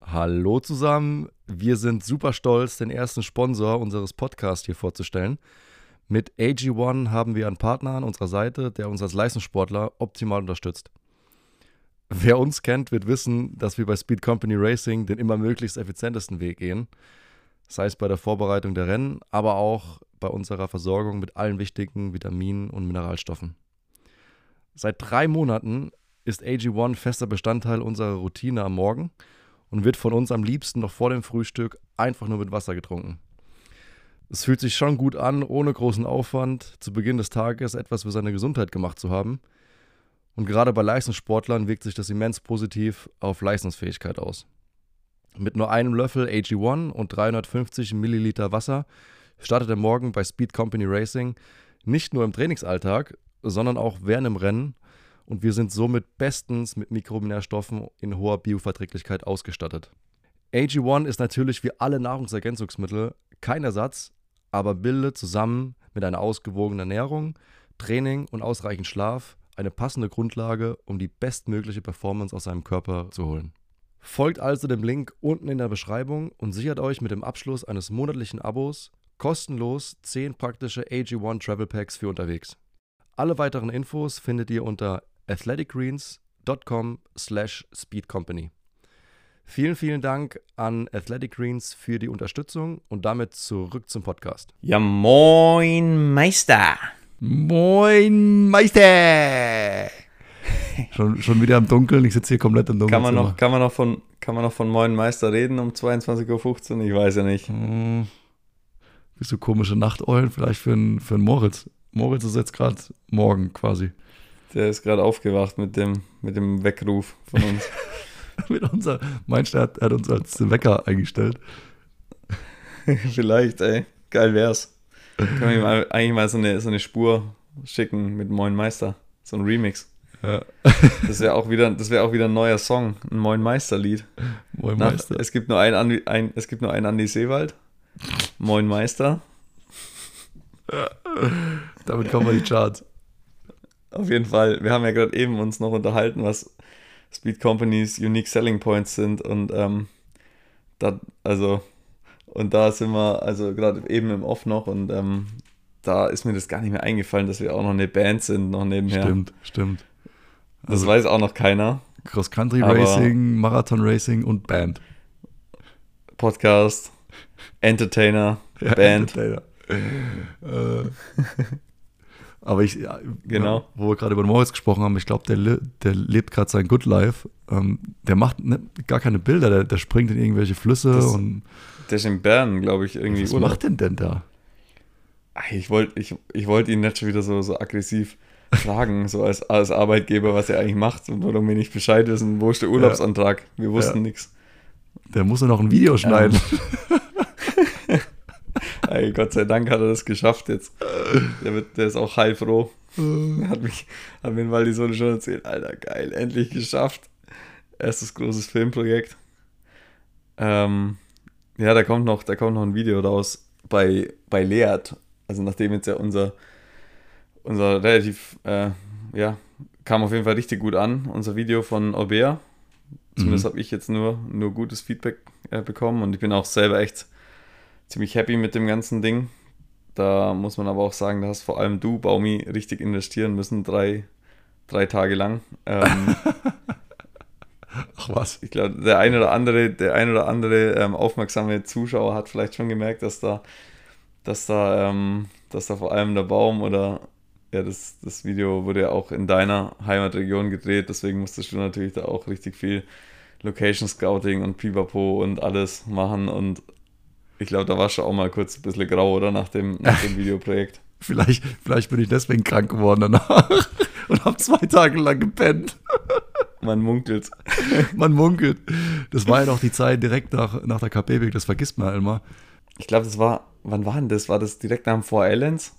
Hallo zusammen, wir sind super stolz, den ersten Sponsor unseres Podcasts hier vorzustellen. Mit AG1 haben wir einen Partner an unserer Seite, der uns als Leistungssportler optimal unterstützt. Wer uns kennt, wird wissen, dass wir bei Speed Company Racing den immer möglichst effizientesten Weg gehen. Sei es bei der Vorbereitung der Rennen, aber auch bei unserer Versorgung mit allen wichtigen Vitaminen und Mineralstoffen. Seit drei Monaten ist AG1 fester Bestandteil unserer Routine am Morgen und wird von uns am liebsten noch vor dem Frühstück einfach nur mit Wasser getrunken. Es fühlt sich schon gut an, ohne großen Aufwand zu Beginn des Tages etwas für seine Gesundheit gemacht zu haben. Und gerade bei Leistungssportlern wirkt sich das immens positiv auf Leistungsfähigkeit aus. Mit nur einem Löffel AG1 und 350 Milliliter Wasser startet der Morgen bei Speed Company Racing nicht nur im Trainingsalltag, sondern auch während dem Rennen und wir sind somit bestens mit Mikronährstoffen in hoher Bioverträglichkeit ausgestattet. AG1 ist natürlich wie alle Nahrungsergänzungsmittel kein Ersatz, aber bildet zusammen mit einer ausgewogenen Ernährung, Training und ausreichend Schlaf eine passende Grundlage, um die bestmögliche Performance aus seinem Körper zu holen. Folgt also dem Link unten in der Beschreibung und sichert euch mit dem Abschluss eines monatlichen Abos kostenlos 10 praktische AG1 Travel Packs für unterwegs. Alle weiteren Infos findet ihr unter athleticgreens.com slash speedcompany. Vielen, vielen Dank an Athletic Greens für die Unterstützung und damit zurück zum Podcast. Ja, moin Meister. Moin Meister. schon, schon wieder im Dunkeln, ich sitze hier komplett im Dunkeln. Kann man, noch, kann, man noch von, kann man noch von Moin Meister reden um 22.15 Uhr? Ich weiß ja nicht. Hm. Bist du komische Nachteulen vielleicht für einen für Moritz? Moritz ist jetzt gerade morgen quasi. Der ist gerade aufgewacht mit dem, mit dem Weckruf von uns. mit unser, meinst du, er hat, uns als Wecker eingestellt? Vielleicht, ey. Geil wär's. Können wir ihm eigentlich mal so eine, so eine Spur schicken mit Moin Meister. So ein Remix. Ja. Das wäre auch, wieder, wär auch wieder ein neuer Song, ein Moin Meister-Lied. Moin Meister. Nach, es, gibt nur ein, ein, es gibt nur einen Andi Seewald. Moin Meister. Damit kommen wir die Charts. Auf jeden Fall. Wir haben ja gerade eben uns noch unterhalten, was Speed Companies Unique Selling Points sind und ähm, da, also und da sind wir, also gerade eben im Off noch und ähm, da ist mir das gar nicht mehr eingefallen, dass wir auch noch eine Band sind, noch nebenher. Stimmt, stimmt. Also, das weiß auch noch keiner. Cross Country Racing, Marathon Racing und Band. Podcast, Entertainer, ja, Band. Entertainer. äh, aber ich, genau. wo wir gerade über Moritz gesprochen haben, ich glaube, der, der lebt gerade sein Good Life. Ähm, der macht ne, gar keine Bilder, der, der, springt in irgendwelche Flüsse das, und. Der ist in Bern, glaube ich, irgendwie. Was Urlaub. macht denn denn da? Ich wollte ich, ich wollt ihn nicht schon wieder so, so aggressiv fragen, so als, als Arbeitgeber, was er eigentlich macht und warum wir nicht Bescheid wissen, wo ist der Urlaubsantrag? Wir wussten ja. nichts. Der muss nur noch ein Video schneiden. Ja. Ey, Gott sei Dank hat er das geschafft jetzt. Der, wird, der ist auch heilfroh. Hat, mich, hat mir in Sonne schon erzählt, Alter, geil, endlich geschafft. Erstes großes Filmprojekt. Ähm, ja, da kommt, noch, da kommt noch ein Video raus bei, bei Leert. Also nachdem jetzt ja unser, unser relativ, äh, ja, kam auf jeden Fall richtig gut an, unser Video von Aubert. Zumindest mhm. habe ich jetzt nur, nur gutes Feedback äh, bekommen und ich bin auch selber echt ziemlich happy mit dem ganzen Ding. Da muss man aber auch sagen, da hast vor allem du, Baumi, richtig investieren müssen, drei, drei Tage lang. Ähm, Ach was. Ich glaube, der ein oder andere, der ein oder andere ähm, aufmerksame Zuschauer hat vielleicht schon gemerkt, dass da, dass da, ähm, dass da vor allem der Baum oder ja, das, das Video wurde ja auch in deiner Heimatregion gedreht, deswegen musstest du natürlich da auch richtig viel Location Scouting und Pipapo und alles machen und ich glaube, da war schon auch mal kurz ein bisschen grau, oder? Nach dem, nach dem Videoprojekt. vielleicht, vielleicht bin ich deswegen krank geworden danach und habe zwei Tage lang gepennt. Man munkelt. man munkelt. Das war ja noch die Zeit direkt nach, nach der KP, das vergisst man immer. Ich glaube, das war, wann war denn das? War das direkt nach dem Four Islands?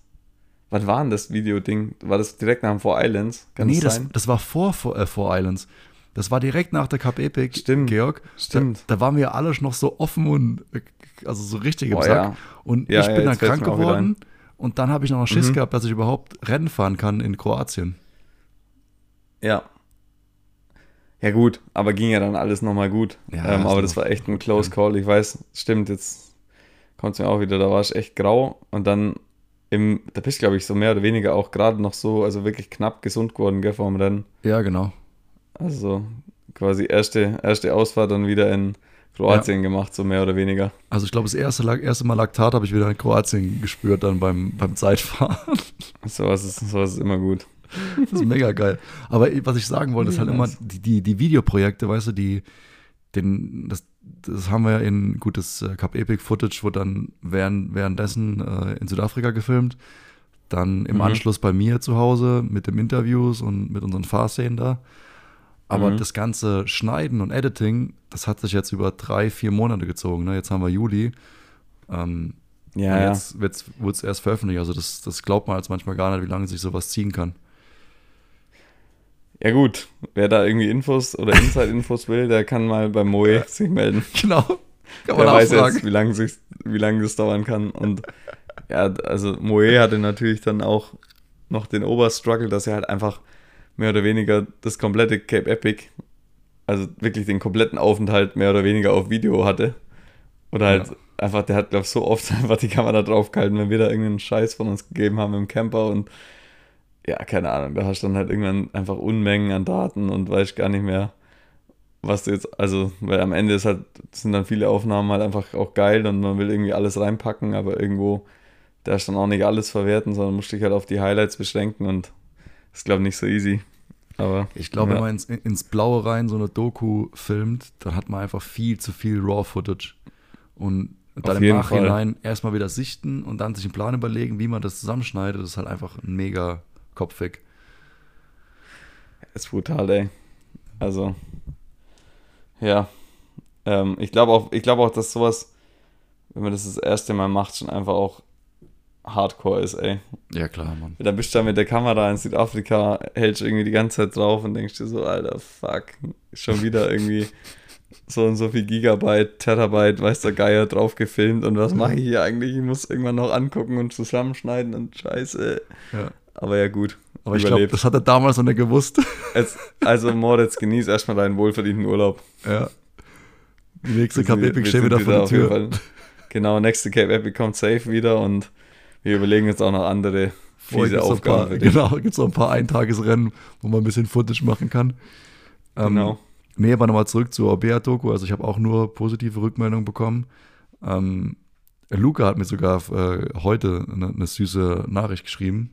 Wann war denn das Videoding? War das direkt nach dem Four Islands? Kann nee, das, das, das, war vor Four, äh, Four Islands. Das war direkt nach der Cup Epic, stimmt, Georg. Stimmt. Da, da waren wir alle noch so offen und also so richtig im Boah, Sack. Ja. Und ja, ich bin dann krank geworden Und dann habe ich noch Schiss Mhm. gehabt, dass ich überhaupt Rennen fahren kann in Kroatien. Ja. Ja, gut, aber ging ja dann alles nochmal gut. Ja, ähm, aber das war echt ein Close Call. Ich weiß, stimmt, jetzt kommt es mir auch wieder, da war ich echt grau und dann im, da bist du, glaube ich, so mehr oder weniger auch gerade noch so, also wirklich knapp gesund geworden, gell, vor dem Rennen. Ja, genau. Also quasi erste, erste Ausfahrt dann wieder in Kroatien gemacht, so mehr oder weniger. Also ich glaube, das erste, erste Mal Laktat habe ich wieder in Kroatien gespürt, dann beim, beim Zeitfahren. Sowas ist, sowas ist immer gut. Das ist mega geil. Aber was ich sagen wollte, ist halt Ja, immer die, die, die Videoprojekte, weißt du, die, den, das, das haben wir ja in gutes äh, Cup Epic Footage, wurde dann während, währenddessen äh, in Südafrika gefilmt. Dann im Mhm. Anschluss bei mir zu Hause mit den Interviews und mit unseren Fahrszenen da. Aber Mhm. das ganze Schneiden und Editing, das hat sich jetzt über drei, vier Monate gezogen. Ne? Jetzt haben wir Juli. Ähm, Ja, und ja. jetzt wird es erst veröffentlicht. Also das, das glaubt man als manchmal gar nicht, wie lange sich sowas ziehen kann. Ja, gut. Wer da irgendwie Infos oder Inside-Infos will, der kann mal bei Moe sich melden. Genau. Kann Der man weiß nachfragen. jetzt, wie lange wie lange das dauern kann. Und ja, also Moe hatte natürlich dann auch noch den Oberstruggle, dass er halt einfach mehr oder weniger das komplette Cape Epic, also wirklich den kompletten Aufenthalt mehr oder weniger auf Video hatte. Oder halt Ja. einfach, der hat, glaube ich, so oft einfach die Kamera draufgehalten, wenn wir da irgendeinen Scheiß von uns gegeben haben im Camper und ja, keine Ahnung, da hast du dann halt irgendwann einfach Unmengen an Daten und weißt gar nicht mehr, was du jetzt, also, weil am Ende ist halt, sind dann viele Aufnahmen halt einfach auch geil und man will irgendwie alles reinpacken, aber irgendwo darfst du dann auch nicht alles verwerten, sondern musst dich halt auf die Highlights beschränken und ist, glaube ich, nicht so easy. Aber Ich glaube, ja. wenn man ins, ins Blaue rein so eine Doku filmt, dann hat man einfach viel zu viel Raw-Footage. Und dann Auf im Nachhinein erstmal wieder sichten und dann sich einen Plan überlegen, wie man das zusammenschneidet, das ist halt einfach mega kopfig. ist brutal, ey. Also, ja. Ähm, ich glaube auch, ich glaube auch, dass sowas, wenn man das das erste Mal macht, schon einfach auch Hardcore ist, ey. Ja, klar, Mann. Da bist du da mit der Kamera in Südafrika, hältst irgendwie die ganze Zeit drauf und denkst dir so, Alter, fuck, schon wieder irgendwie so und so viel Gigabyte, Terabyte, weiß der Geier drauf gefilmt und was mache ich hier eigentlich? Ich muss irgendwann noch angucken und zusammenschneiden und scheiße. Ja. Aber ja, gut. Aber ich glaube, das hat er damals noch nicht gewusst. Es, also Moritz, genieß erstmal deinen wohlverdienten Urlaub. ja. Die nächste sind- Epic steht wieder vor der Tür. Genau, nächste Cape Epic kommt safe wieder und wir überlegen jetzt auch noch andere fiese ein Aufgaben paar, genau, gibt es noch ein paar Eintagesrennen, wo man ein bisschen Footage machen kann. Ähm, Genau. Nee, aber nochmal zurück zur Orbea-Doku. Also ich habe auch nur positive Rückmeldungen bekommen. Ähm, Luca hat mir sogar äh, heute eine, eine süße Nachricht geschrieben.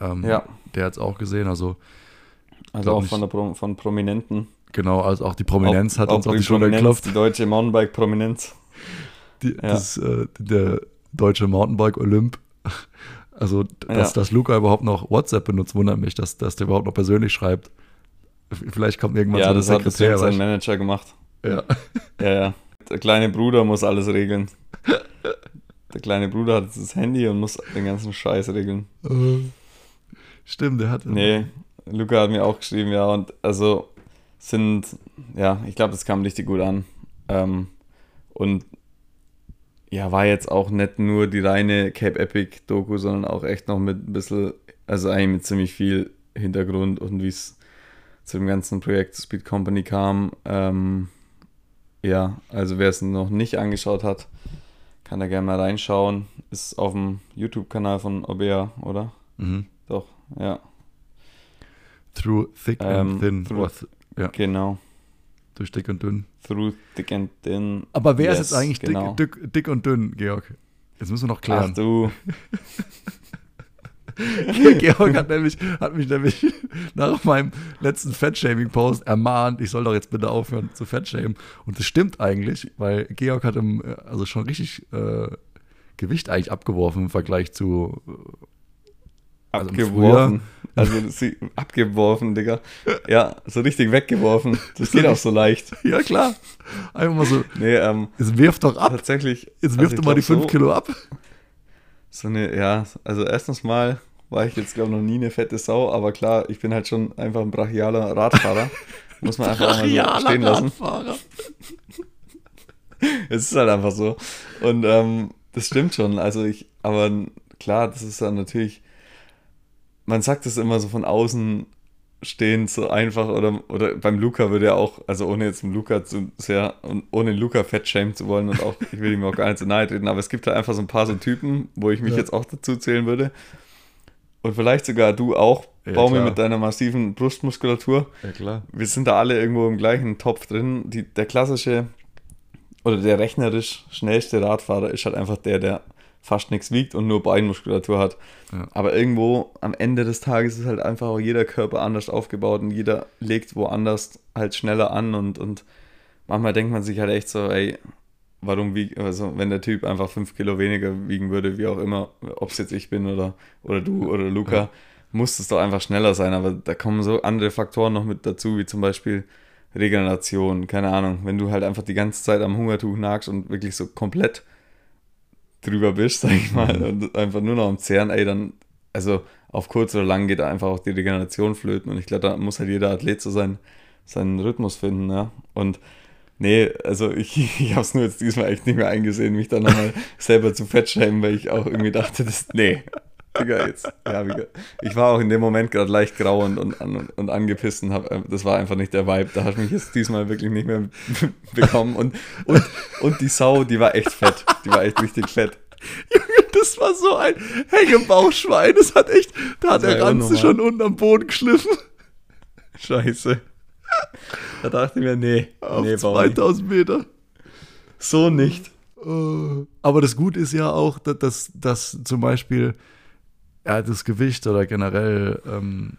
Ähm, Ja. Der hat es auch gesehen. Also Also auch nicht. von, der Pro von Prominenten. genau, also auch die Prominenz Auch- hat uns auch auf die die Schulter geklopft. Die deutsche Mountainbike-Prominenz. Die, Ja. das, äh, der deutsche Mountainbike-Olymp. Also, dass, Ja. dass Luca überhaupt noch WhatsApp benutzt, wundert mich, dass, dass der überhaupt noch persönlich schreibt. Vielleicht kommt irgendwann Ja, so das hat Sekretär. bestimmt sein weißt Manager gemacht. ja. Ja, ja. Der kleine Bruder muss alles regeln. Der kleine Bruder hat das Handy und muss den ganzen Scheiß regeln. Äh, Stimmt, der hat. Nee, Luca hat mir auch geschrieben, ja, und also sind, ja, ich glaube, das kam richtig gut an. Ähm, und ja, war jetzt auch nicht nur die reine Cape Epic Doku, sondern auch echt noch mit ein bisschen, also eigentlich mit ziemlich viel Hintergrund und wie es zu dem ganzen Projekt Speed Company kam. Ähm, ja, also wer es noch nicht angeschaut hat, kann da gerne mal reinschauen. Ist auf dem YouTube-Kanal von Obea, oder? Mhm. Doch, ja. Through thick and Ähm, thin. through- th ja, Genau. Durch dick und dünn. Through thick and thin. Aber wer ist Yes, jetzt eigentlich genau. dick, dick, dick und dünn, Georg? Jetzt müssen wir noch Ach klären. du, Georg hat, nämlich, hat mich nämlich nach meinem letzten Fettshaming-Post ermahnt, ich soll doch jetzt bitte aufhören zu Fettshamen. Und das stimmt eigentlich, weil Georg hat im, äh, also schon richtig äh, Gewicht eigentlich abgeworfen im Vergleich zu. Also abgeworfen. Also sie, abgeworfen, Digga. Ja, so richtig weggeworfen. Das geht auch so leicht. Ja, klar. Einfach mal so, Nee, ähm, jetzt wirf doch ab. tatsächlich. Jetzt also wirf ich doch mal die glaub, 5 Kilo ab. So eine, ja, also erstens mal war ich jetzt, glaube ich, noch nie eine fette Sau, aber klar, ich bin halt schon einfach ein brachialer Radfahrer. Muss man einfach mal so stehen lassen. Radfahrer. Es ist halt einfach so. Und ähm, das stimmt schon. Also ich, aber klar, das ist dann natürlich, man sagt es immer so von außen stehend so einfach oder, oder beim Luca würde er auch, also ohne jetzt dem Luca zu sehr und ohne Luca fett schämen zu wollen und auch, ich will ihm auch gar nicht so nahe treten, aber es gibt halt einfach so ein paar so Typen, wo ich mich ja. jetzt auch dazu zählen würde. Und vielleicht sogar du auch, ja, Baumi mit deiner massiven Brustmuskulatur. Ja, klar. Wir sind da alle irgendwo im gleichen Topf drin. Die, der klassische oder der rechnerisch schnellste Radfahrer ist halt einfach der, der fast nichts wiegt und nur Beinmuskulatur hat. Ja. Aber irgendwo am Ende des Tages ist halt einfach auch jeder Körper anders aufgebaut und jeder legt woanders halt schneller an und, und manchmal denkt man sich halt echt so, ey, warum wiegt, also wenn der Typ einfach fünf Kilo weniger wiegen würde, wie auch immer, ob es jetzt ich bin oder, oder du oder Luca, ja. muss es doch einfach schneller sein. Aber da kommen so andere Faktoren noch mit dazu, wie zum Beispiel Regeneration, keine Ahnung, wenn du halt einfach die ganze Zeit am Hungertuch nagst und wirklich so komplett drüber bist, sag ich mal, mhm. und einfach nur noch am Zehren, ey, dann, also auf kurz oder lang geht einfach auch die Regeneration flöten und ich glaube, da muss halt jeder Athlet so sein, seinen Rhythmus finden, ja. Und nee, also ich, ich habe es nur jetzt diesmal echt nicht mehr eingesehen, mich dann nochmal selber zu fettschämen, weil ich auch irgendwie dachte, das, nee, Digga, jetzt. Ja, ich war auch in dem Moment gerade leicht grau und, und, und angepisst und hab, äh, das war einfach nicht der Vibe. Da hat mich jetzt diesmal wirklich nicht mehr bekommen. Und, und, und die Sau, die war echt fett. Die war echt richtig fett. Junge, das war so ein Hängebauchschwein. Das hat echt, da hat der Ranze schon unten am Boden geschliffen. Scheiße. Da dachte ich mir, nee, Auf nee, 2000 Meter. So nicht. Äh, aber das Gute ist ja auch, dass, dass zum Beispiel ja, das Gewicht oder generell ähm,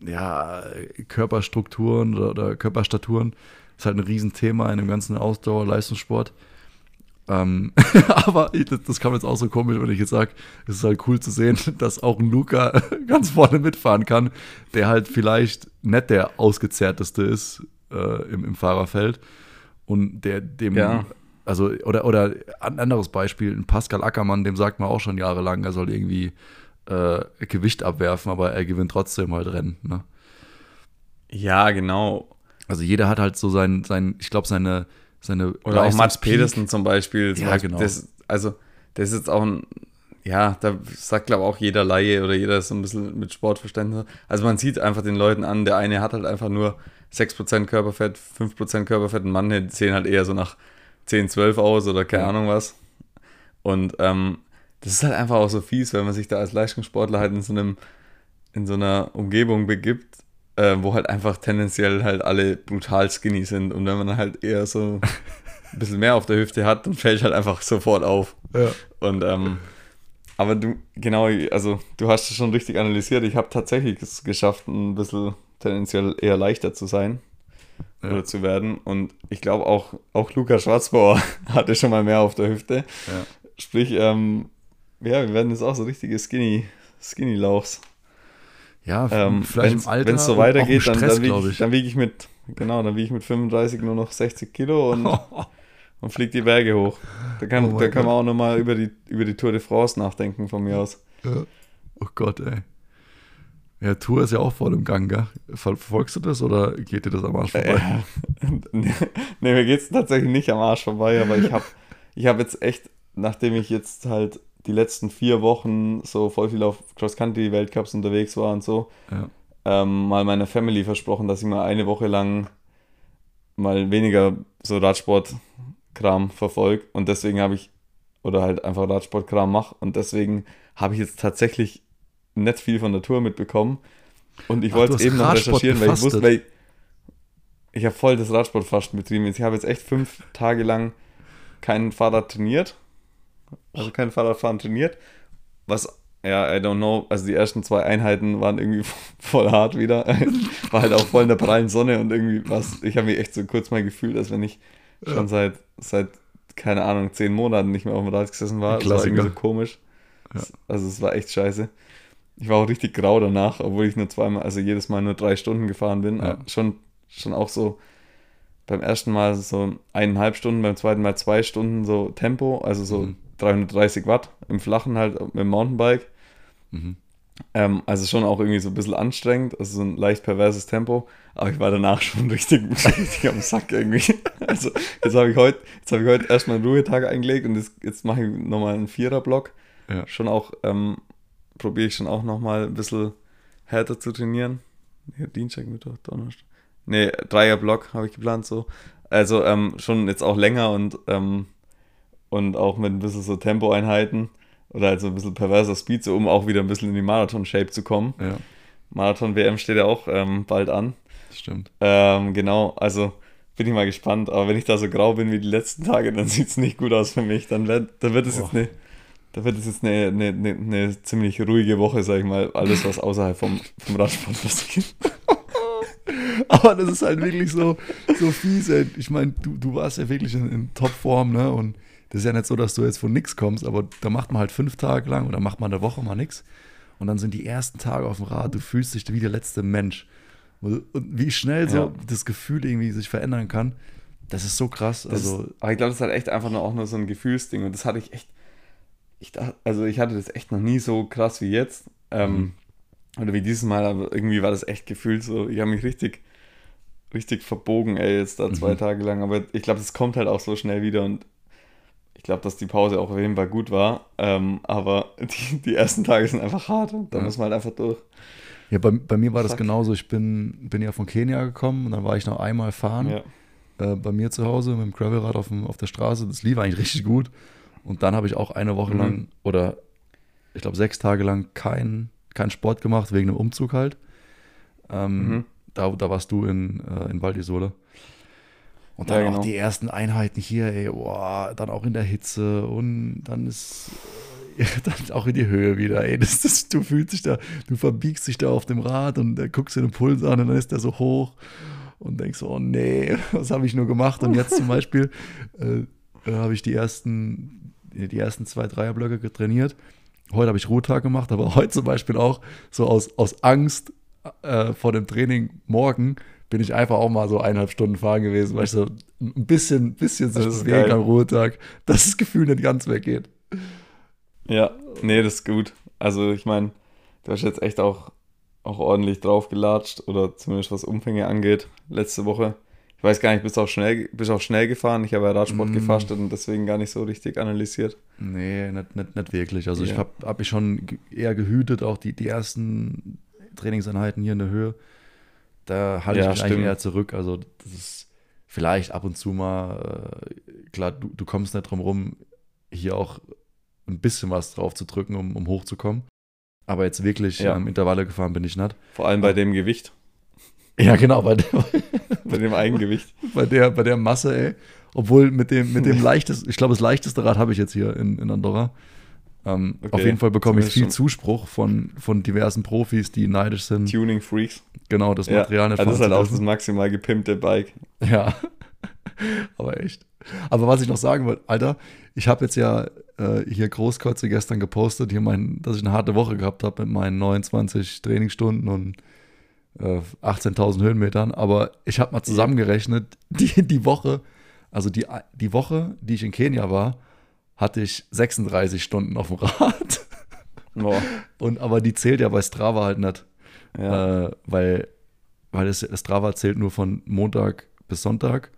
ja, Körperstrukturen oder, oder, Körperstaturen ist halt ein Riesenthema in dem ganzen Ausdauer-Leistungssport. Ähm, aber das, das kam jetzt auch so komisch, wenn ich jetzt sage, es ist halt cool zu sehen, dass auch ein Luca ganz vorne mitfahren kann, der halt vielleicht nicht der ausgezehrteste ist äh, im, im Fahrerfeld und der dem ja. also oder oder ein anderes Beispiel, ein Pascal Ackermann, dem sagt man auch schon jahrelang, er soll irgendwie äh, Gewicht abwerfen, aber er gewinnt trotzdem halt Rennen. Ne? Ja, genau. Also jeder hat halt so sein, sein ich glaube, seine, seine. Oder auch Mats Pedersen zum Beispiel. Zum ja, Beispiel, genau. Das, also, das ist jetzt auch ein, ja, da sagt, glaube ich, auch jeder Laie oder jeder ist so ein bisschen mit Sportverständnis. Also man sieht einfach den Leuten an, der eine hat halt einfach nur 6% Körperfett, 5% Körperfett und manche sehen halt eher so nach 10, 12 aus oder keine ja. Ahnung was. Und ähm, das ist halt einfach auch so fies, wenn man sich da als Leistungssportler halt in so einem, in so einer Umgebung begibt, äh, wo halt einfach tendenziell halt alle brutal skinny sind. Und wenn man halt eher so ein bisschen mehr auf der Hüfte hat, dann fällt halt einfach sofort auf. Ja. Und ähm, aber du, genau, also du hast es schon richtig analysiert. Ich habe tatsächlich es geschafft, ein bisschen tendenziell eher leichter zu sein ja. oder zu werden. Und ich glaube auch, auch Luca Schwarzbauer hatte schon mal mehr auf der Hüfte. Ja. Sprich, ähm, ja, wir werden jetzt auch so richtige Skinny, Skinny Lauchs. Ja, ähm, vielleicht im Alter. Wenn es so weitergeht, dann, dann wiege ich, wieg ich mit, genau, dann wiege ich mit 35 nur noch 60 Kilo und, und fliege die Berge hoch. Da kann, oh da kann man auch nochmal über die, über die Tour de France nachdenken von mir aus. Oh Gott, ey. Ja, Tour ist ja auch voll im Gang, gell? Verfolgst du das oder geht dir das am Arsch vorbei? Äh, nee, mir geht es tatsächlich nicht am Arsch vorbei, aber ich habe ich hab jetzt echt, nachdem ich jetzt halt die letzten vier Wochen so voll viel auf Cross-Country-Weltcups unterwegs war und so, ja. ähm, mal meiner Family versprochen, dass ich mal eine Woche lang mal weniger so Radsport-Kram verfolge und deswegen habe ich, oder halt einfach Radsport-Kram mache und deswegen habe ich jetzt tatsächlich nicht viel von der Tour mitbekommen. Und ich wollte es eben noch recherchieren, weil ich wusste, weil ich, ich habe voll das Radsportfasten betrieben. Ich habe jetzt echt fünf Tage lang kein Fahrrad trainiert also kein Fahrradfahren trainiert. Was, ja, I don't know, also die ersten zwei Einheiten waren irgendwie voll hart wieder. War halt auch voll in der prallen Sonne und irgendwie was, ich habe mich echt so kurz mal gefühlt, als wenn ich schon seit, seit, keine Ahnung, zehn Monaten nicht mehr auf dem Rad gesessen war. Das war irgendwie so komisch. Ja. Also es war echt scheiße. Ich war auch richtig grau danach, obwohl ich nur zweimal, also jedes Mal nur drei Stunden gefahren bin. Ja. Schon, schon auch so beim ersten Mal so eineinhalb Stunden, beim zweiten Mal zwei Stunden so Tempo, also so mhm. 330 Watt im Flachen halt mit dem Mountainbike. Mhm. Ähm, also schon auch irgendwie so ein bisschen anstrengend, also so ein leicht perverses Tempo, aber ich war danach schon richtig, richtig am Sack irgendwie. Also jetzt habe ich heute, jetzt habe ich heute erstmal einen Ruhetag eingelegt und jetzt, jetzt mache ich nochmal einen Vierer-Block Ja. Schon auch, ähm, probiere ich schon auch nochmal ein bisschen härter zu trainieren. Nee, Dienstag, Mittwoch, Donnerstag. Nee, Dreierblock habe ich geplant so. Also ähm, schon jetzt auch länger und, ähm, und auch mit ein bisschen so Tempoeinheiten oder also ein bisschen perverser Speed, so um auch wieder ein bisschen in die Marathon-Shape zu kommen. Ja. Marathon-WM steht ja auch ähm, bald an. Stimmt. Ähm, genau, also bin ich mal gespannt. Aber wenn ich da so grau bin wie die letzten Tage, dann sieht es nicht gut aus für mich. Dann wird, dann wird es jetzt eine, da wird es jetzt eine, eine, eine, eine, ziemlich ruhige Woche, sag ich mal. Alles, was außerhalb vom, vom Radsport passiert. Aber das ist halt wirklich so, so fies, ey. Ich meine, du, du warst ja wirklich in, in Topform, ne? Und das ist ja nicht so, dass du jetzt von nichts kommst, aber da macht man halt fünf Tage lang oder macht man eine Woche mal nichts. Und dann sind die ersten Tage auf dem Rad, du fühlst dich wie der letzte Mensch. Und wie schnell so ja. das Gefühl irgendwie sich verändern kann, das ist so krass. Also, aber ich glaube, das ist halt echt einfach nur auch nur so ein Gefühlsding. Und das hatte ich echt, ich dachte, also ich hatte das echt noch nie so krass wie jetzt. Ähm, mhm. Oder wie dieses Mal, aber irgendwie war das echt gefühlt so, ich habe mich richtig, richtig verbogen, ey, jetzt da zwei mhm. Tage lang. Aber ich glaube, das kommt halt auch so schnell wieder und glaube, dass die Pause auch auf jeden Fall gut war. Ähm, aber die, die ersten Tage sind einfach hart und da ja. muss man halt einfach durch. Ja, bei, bei mir war Fuck. das genauso. Ich bin, bin ja von Kenia gekommen und dann war ich noch einmal fahren ja. äh, bei mir zu Hause mit dem Gravelrad auf, dem, auf der Straße. Das lief eigentlich richtig gut. Und dann habe ich auch eine Woche mhm. lang oder ich glaube sechs Tage lang keinen kein Sport gemacht, wegen dem Umzug halt. Ähm, mhm. da, da warst du in, äh, in Val Und dann ja, genau. auch die ersten Einheiten hier, ey, boah, dann auch in der Hitze und dann ist dann auch in die Höhe wieder, ey. Das, das, du fühlst dich da, du verbiegst dich da auf dem Rad und da guckst du den Puls an und dann ist der so hoch und denkst so, oh nee, was habe ich nur gemacht? Und jetzt zum Beispiel äh, äh, habe ich die ersten, die ersten zwei Dreierblöcke trainiert. Heute habe ich Ruhetag gemacht, aber heute zum Beispiel auch so aus, aus Angst äh, vor dem Training morgen bin ich einfach auch mal so eineinhalb Stunden fahren gewesen, weil ich so ein bisschen, bisschen sich bewegen am Ruhetag, dass das Gefühl nicht ganz weggeht. Ja, nee, das ist gut. Also ich meine, du hast jetzt echt auch, auch ordentlich draufgelatscht oder zumindest was Umfänge angeht, letzte Woche. Ich weiß gar nicht, bist du auch schnell, bist auch schnell gefahren? Ich habe ja Radsport mm. gefastet und deswegen gar nicht so richtig analysiert. Nee, nicht, nicht, nicht wirklich. Also ja. ich habe hab mich schon eher gehütet, auch die, die ersten Trainingseinheiten hier in der Höhe. Da halte ja, ich mich stimmt. eigentlich eher zurück. Also das ist vielleicht ab und zu mal, äh, klar, du, du kommst nicht drum rum, hier auch ein bisschen was drauf zu drücken, um, um hochzukommen. Aber jetzt wirklich ja. ähm, Intervalle gefahren bin ich nicht. Vor allem bei dem Gewicht. Ja, genau, bei, der, bei dem Eigengewicht. Bei der, bei der Masse, ey. Obwohl mit dem, mit dem leichteste, ich glaube, das leichteste Rad habe ich jetzt hier in, in Andorra. Ähm, okay. Auf jeden Fall bekomme ich viel Zuspruch von, von diversen Profis, die neidisch sind. Tuning Freaks. Genau, das Material ja, Das ist halt auch das maximal gepimpte Bike. Ja, aber echt. Aber was ich noch sagen wollte, Alter, ich habe jetzt ja äh, hier Großkreuze gestern gepostet, hier mein, dass ich eine harte Woche gehabt habe mit meinen 29 Trainingsstunden und äh, 18.000 Höhenmetern. Aber ich habe mal zusammengerechnet, die, die Woche, also die, die Woche, die ich in Kenia war, hatte ich 36 Stunden auf dem Rad. Boah. Und aber die zählt ja bei Strava halt nicht. Ja. Äh, weil weil das, Strava zählt nur von Montag bis Sonntag.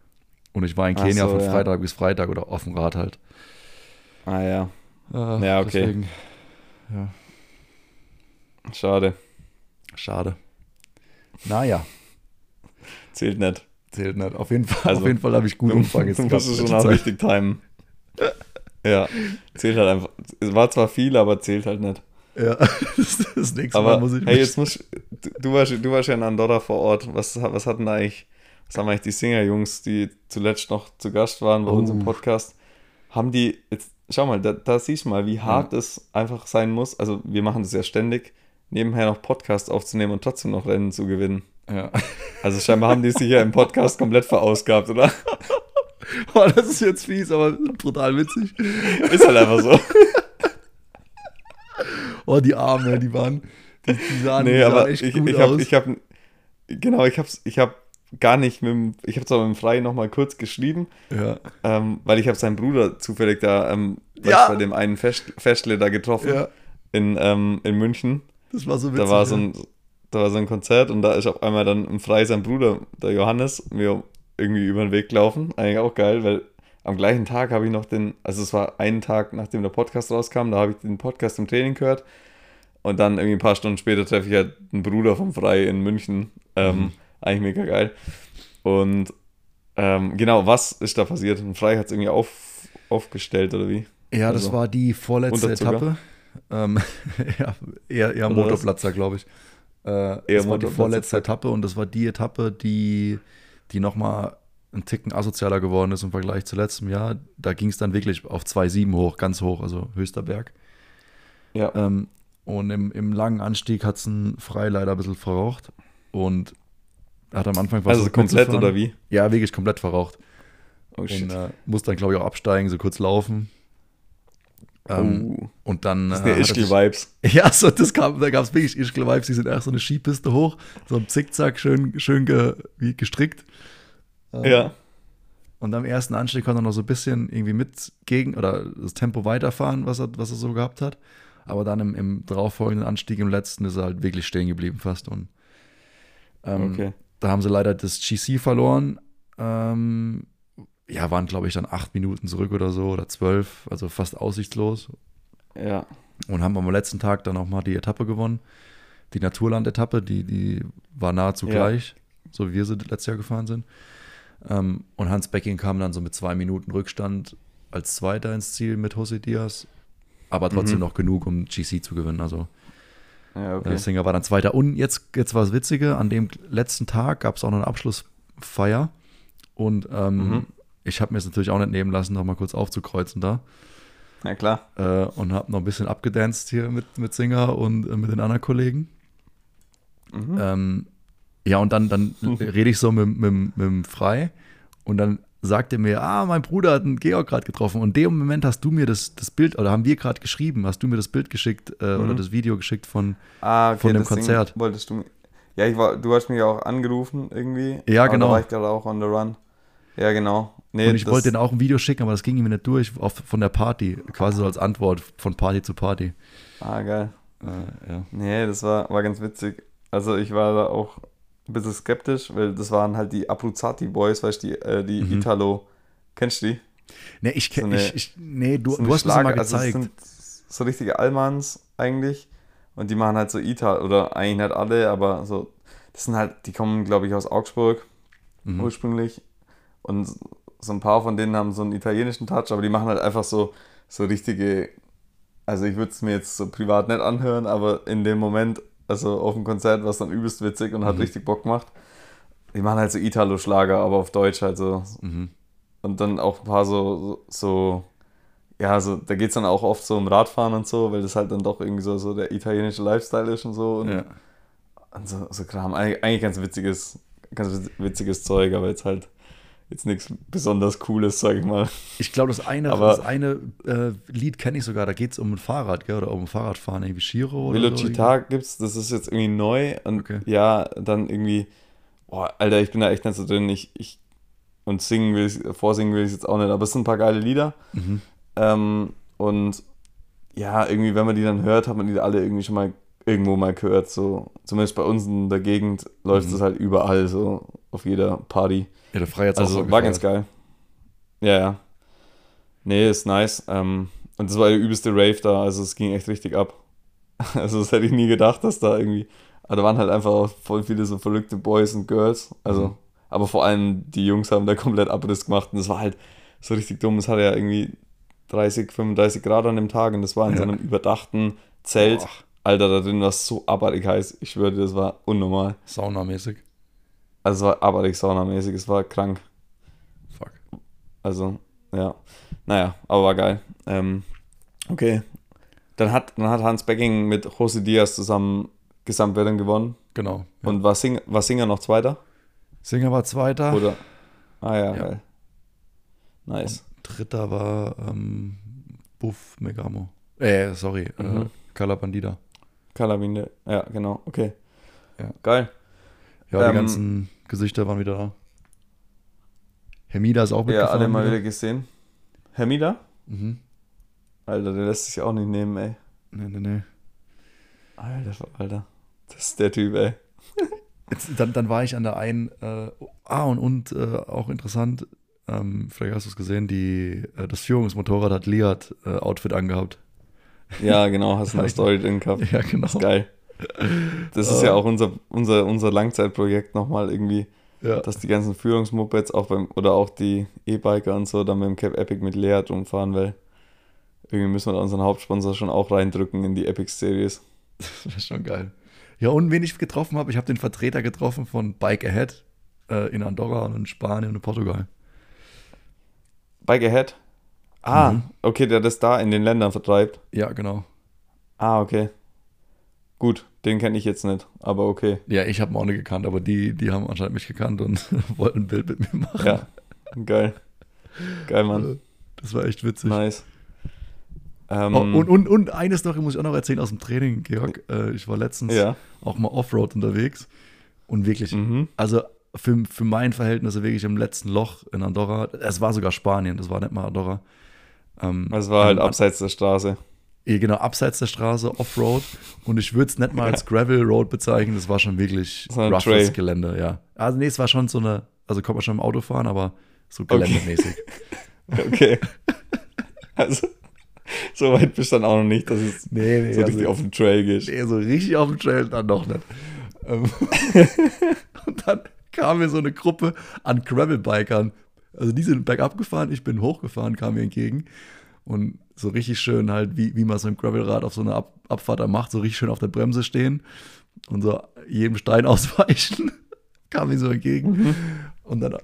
Und ich war in Kenia so, von Freitag ja. bis Freitag oder auf dem Rad halt. Ah ja. Ach, ja, okay. Deswegen, ja. Schade. Schade. Naja. Zählt nicht. Zählt nicht. Auf jeden Fall, also, Fall habe ich gut Umfang jetzt. Du musst es schon auch richtig timen. Ja. Zählt halt einfach. Es war zwar viel, aber zählt halt nicht. Ja, das, das nächste aber, Mal muss ich Hey, jetzt musst du, du warst, du warst ja in Andorra vor Ort. Was, was hatten eigentlich was haben eigentlich die Singer-Jungs, die zuletzt noch zu Gast waren bei oh. unserem Podcast, haben die, jetzt schau mal, da, da siehst du mal, wie hart ja. es einfach sein muss. Also wir machen das ja ständig, nebenher noch Podcasts aufzunehmen und trotzdem noch Rennen zu gewinnen. Ja. Also scheinbar haben die sich ja im Podcast komplett verausgabt, oder? Boah, das ist jetzt fies, aber brutal witzig. Ist halt einfach so. oh, die Arme, die waren, die, die sahen, nee, die sahen aber echt ich, gut ich hab, aus. Ich habe, genau, ich habe, ich habe gar nicht mit dem, ich habe zwar mit dem Frei nochmal kurz geschrieben, ja. ähm, weil ich habe seinen Bruder zufällig da ähm, ja. bei dem einen Fest, Festle da getroffen ja. in, ähm, in München. Das war so witzig. Da war so, ein, da war so ein Konzert und da ist auf einmal dann im Frei sein Bruder, der Johannes, mir irgendwie über den Weg gelaufen. Eigentlich auch geil, weil am gleichen Tag habe ich noch den, also es war einen Tag, nachdem der Podcast rauskam, da habe ich den Podcast im Training gehört. Und dann irgendwie ein paar Stunden später treffe ich halt einen Bruder vom Frei in München. Ähm, mhm. Eigentlich mega geil. Und ähm, genau, was ist da passiert? Ein Frei hat es irgendwie auf, aufgestellt oder wie? Ja, also, das war die vorletzte Etappe. Ähm, ja, eher, eher Motorplatzer, glaube ich. Äh, das war die vorletzte Etappe und das war die Etappe, die, die nochmal ein Ticken asozialer geworden ist im Vergleich zu letztem Jahr. Da ging es dann wirklich auf 2,7 hoch, ganz hoch, also höchster Berg. Ja. Ähm, und im, im langen Anstieg hat es ein Frei leider ein bisschen verraucht. Und hat am Anfang Also komplett oder wie? Ja, wirklich komplett verraucht. Oh shit. Und äh, muss dann, glaube ich, auch absteigen, so kurz laufen. Ähm, oh. Und dann. Das sind ja äh, Ischgl-Vibes. Ja, so, das kam, da gab es wirklich Ischgl-Vibes. Die sind erst so eine Skipiste hoch, so ein Zickzack, schön, schön ge, wie gestrickt. Ähm, ja. Und am ersten Anstieg konnte er noch so ein bisschen irgendwie mit gegen oder das Tempo weiterfahren, was er, was er so gehabt hat. Aber dann im, im darauffolgenden Anstieg, im letzten, ist er halt wirklich stehen geblieben fast. Und ähm, okay. da haben sie leider das GC verloren. Ähm, ja, waren, glaube ich, dann acht Minuten zurück oder so oder zwölf, also fast aussichtslos. Ja. Und haben am letzten Tag dann auch mal die Etappe gewonnen. Die Naturland-Etappe, die, die war nahezu ja. gleich, so wie wir sie letztes Jahr gefahren sind. Ähm, und Hans Becking kam dann so mit zwei Minuten Rückstand als Zweiter ins Ziel mit Jose Diaz aber trotzdem mhm. noch genug, um GC zu gewinnen. Also ja, okay. Singer war dann Zweiter. Und jetzt, jetzt war das Witzige, an dem letzten Tag gab es auch noch eine Abschlussfeier. Und ähm, mhm. Ich habe mir es natürlich auch nicht nehmen lassen, noch mal kurz aufzukreuzen da. Ja, klar. Äh, und habe noch ein bisschen abgedanced hier mit, mit Singer und äh, mit den anderen Kollegen. Mhm. Ähm, ja, und dann, dann rede ich so mit, mit, mit dem Frei und dann sagt er mir, ah, mein Bruder hat einen Georg gerade getroffen. Und in dem Moment hast du mir das, das Bild, oder haben wir gerade geschrieben, hast du mir das Bild geschickt äh, mhm. oder das Video geschickt von, ah, okay, von dem Konzert. Wolltest du Ja, ich war, du hast mich ja auch angerufen irgendwie. Ja, genau. Da war ich gerade auch on the run. Ja, genau. Nee, und ich wollte denen auch ein Video schicken, aber das ging mir nicht durch auf, von der Party, quasi so als Antwort von Party zu Party. Ah, geil. Äh, ja. Nee, das war, war ganz witzig. Also ich war da auch ein bisschen skeptisch, weil das waren halt die Abruzzati Boys, weißt du, die, äh, die mhm. Italo. Kennst du die? Nee, ich kenne so ich, Nee, du, so du hast mir mal gezeigt. Also sind so richtige Allmanns eigentlich. Und die machen halt so Italo, oder eigentlich nicht alle, aber so, das sind halt, die kommen, glaube ich, aus Augsburg mhm. ursprünglich. Und so ein paar von denen haben so einen italienischen Touch, aber die machen halt einfach so, so richtige, also ich würde es mir jetzt so privat nicht anhören, aber in dem Moment also auf dem Konzert war es dann übelst witzig und hat mhm. richtig Bock gemacht. Die machen halt so Italo-Schlager, aber auf Deutsch halt so. Mhm. Und dann auch ein paar so, so, ja, so, da geht es dann auch oft so um Radfahren und so, weil das halt dann doch irgendwie so, so der italienische Lifestyle ist und so. Und, ja. und so, so Kram. Eigentlich ganz witziges, ganz witziges Zeug, aber jetzt halt jetzt nichts besonders Cooles, sag ich mal. Ich glaube, das eine, Aber das eine äh, Lied kenne ich sogar, da geht es um ein Fahrrad, gell? oder um Fahrradfahren, irgendwie Shiro oder Velocita so. gibt's, das ist jetzt irgendwie neu und okay. ja, dann irgendwie, boah, Alter, ich bin da echt nicht so drin, ich, ich und singen will ich, vorsingen will ich jetzt auch nicht, aber es sind ein paar geile Lieder mhm. ähm, und ja, irgendwie, wenn man die dann hört, hat man die alle irgendwie schon mal irgendwo mal gehört, so, zumindest bei uns in der Gegend läuft es mhm. halt überall, so auf jeder Party. Ja, der Frei Also so war ganz geil. Ja, ja. Nee, ist nice. Ähm, und das war der übelste Rave da, also es ging echt richtig ab. Also das hätte ich nie gedacht, dass da irgendwie. Aber da waren halt einfach voll viele so verrückte Boys und Girls. Also, mhm. aber vor allem die Jungs haben da komplett Abriss gemacht und das war halt so richtig dumm. Es hatte ja irgendwie 30, 35 Grad an dem Tag und das war in ja. so einem überdachten Zelt. Boah. Alter, da drin war es so abartig heiß. Ich schwöre, das war unnormal. Saunamäßig. Also es war abartig saunamäßig, es war krank. Fuck. Also, ja. Naja, aber war geil. Ähm, okay. Dann hat, dann hat Hans Becking mit Jose Diaz zusammen Gesamtwertung gewonnen. Genau. Ja. Und war, Sing, war Singer noch Zweiter? Singer war Zweiter. Oder? Ah ja, ja. geil. Nice. Und Dritter war ähm, Buff Megamo. Äh, sorry, äh, mhm. äh, Calabandida. Calabinde, ja, genau, okay. Ja. Geil. Ja, die ähm, ganzen Gesichter waren wieder da. Hermida ist auch mitgefahren. Ja, alle mal wieder gesehen. Hermida? Mhm. Alter, der lässt sich auch nicht nehmen, ey. Nee, nee, nee. Alter, Alter. Das ist der Typ, ey. Jetzt, dann, dann war ich an der einen, äh, ah, und, und äh, auch interessant, ähm, vielleicht hast du es gesehen, die, äh, das Führungsmotorrad hat Liat-Outfit angehabt. Ja, genau, hast du eine Story drin gehabt. Ja, genau. Das ist geil. Das ist ja auch unser, unser, unser Langzeitprojekt nochmal irgendwie, Ja. dass die ganzen Führungsmopeds auch beim, oder auch die E-Biker und so dann mit dem Cap Epic mit Leat rumfahren, weil irgendwie müssen wir da unseren Hauptsponsor schon auch reindrücken in die Epic Series. Das ist schon geil. Ja, und wen ich getroffen habe, ich habe den Vertreter getroffen von Bike Ahead äh, in Andorra und in Spanien und in Portugal. Bike Ahead? Ah, Mhm. okay, der das da in den Ländern vertreibt. Ja, genau. Ah, okay. Gut, den kenne ich jetzt nicht, aber okay. Ja, ich habe ihn auch nicht gekannt, aber die, die haben anscheinend mich gekannt und wollten ein Bild mit mir machen. Ja, geil. Geil, Mann. Das war echt witzig. Nice. Ähm, Oh, und, und, und eine Story muss ich auch noch erzählen aus dem Training, Georg. Äh, ich war letztens ja. auch mal Offroad unterwegs und wirklich, Mhm. also für, für mein Verhältnis wirklich im letzten Loch in Andorra. Es war sogar Spanien, das war nicht mal Andorra. Ähm, es war halt an- abseits der Straße. Eh, genau, abseits der Straße, Offroad. Und ich würde es nicht mal als Gravel Road bezeichnen, das war schon wirklich So roughes Trail. Gelände, ja. Also nee, es war schon so eine, also konnte man schon im Auto fahren, aber so geländemäßig. Okay. also, so weit bist du dann auch noch nicht, dass es Nee, nee, so richtig auf den Trail geht. nee, so richtig auf dem Trail dann noch nicht. Ähm, und dann kam mir so eine Gruppe an Gravel-Bikern. Also die sind bergab gefahren, ich bin hochgefahren, kam mir entgegen. Und so richtig schön halt, wie, wie man so ein Gravelrad auf so einer Ab Abfahrt da macht, so richtig schön auf der Bremse stehen und so jedem Stein ausweichen. kam mir so entgegen. Und dann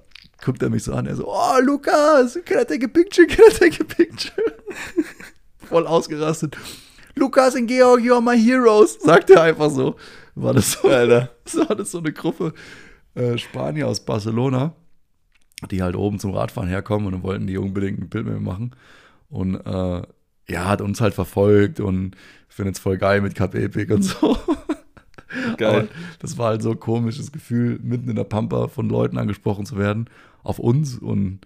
guckt er mich so an, er so, oh Lukas, can I take a picture, can I take a picture? Voll ausgerastet. Lukas und Georg, you are my heroes, sagt er einfach so. War das so, Alter. so war das so eine Gruppe äh, Spanier aus Barcelona, die halt oben zum Radfahren herkommen und dann wollten die unbedingt ein Bild mit mir machen. Und äh, ja, hat uns halt verfolgt und findet es voll geil mit Cap Epic und so. Geil. Aber das war halt so ein komisches Gefühl, mitten in der Pampa von Leuten angesprochen zu werden, auf uns und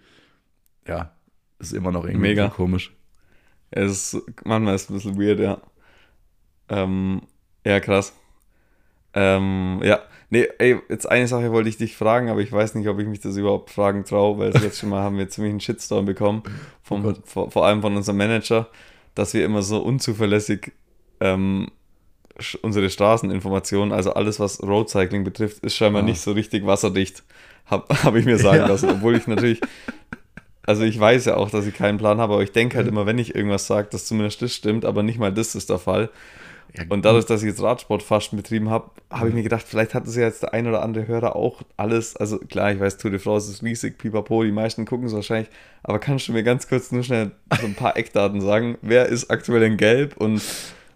ja, ist immer noch irgendwie Mega. so komisch. Es ist, manchmal ist es ein bisschen weird, ja. Ähm, ja, krass. Ähm, ja, nee, ey, jetzt eine Sache wollte ich dich fragen, aber ich weiß nicht, ob ich mich das überhaupt fragen traue, weil das letzte Mal haben wir ziemlich einen Shitstorm bekommen, vom, Oh vor, vor allem von unserem Manager, dass wir immer so unzuverlässig ähm, unsere Straßeninformationen, also alles, was Roadcycling betrifft, ist scheinbar Ah. nicht so richtig wasserdicht, habe hab ich mir sagen Ja. lassen, obwohl ich natürlich also ich weiß ja auch, dass ich keinen Plan habe, aber ich denke halt immer, wenn ich irgendwas sage, dass zumindest das stimmt, aber nicht mal das ist der Fall. Ja, Und dadurch, dass ich jetzt Radsport fast betrieben habe, habe ich mir gedacht, vielleicht hat es ja jetzt der ein oder andere Hörer auch alles. Also klar, ich weiß, Tour de France ist riesig, pipapo, die meisten gucken es wahrscheinlich. Aber kannst du mir ganz kurz nur schnell so ein paar Eckdaten sagen? Wer ist aktuell in Gelb und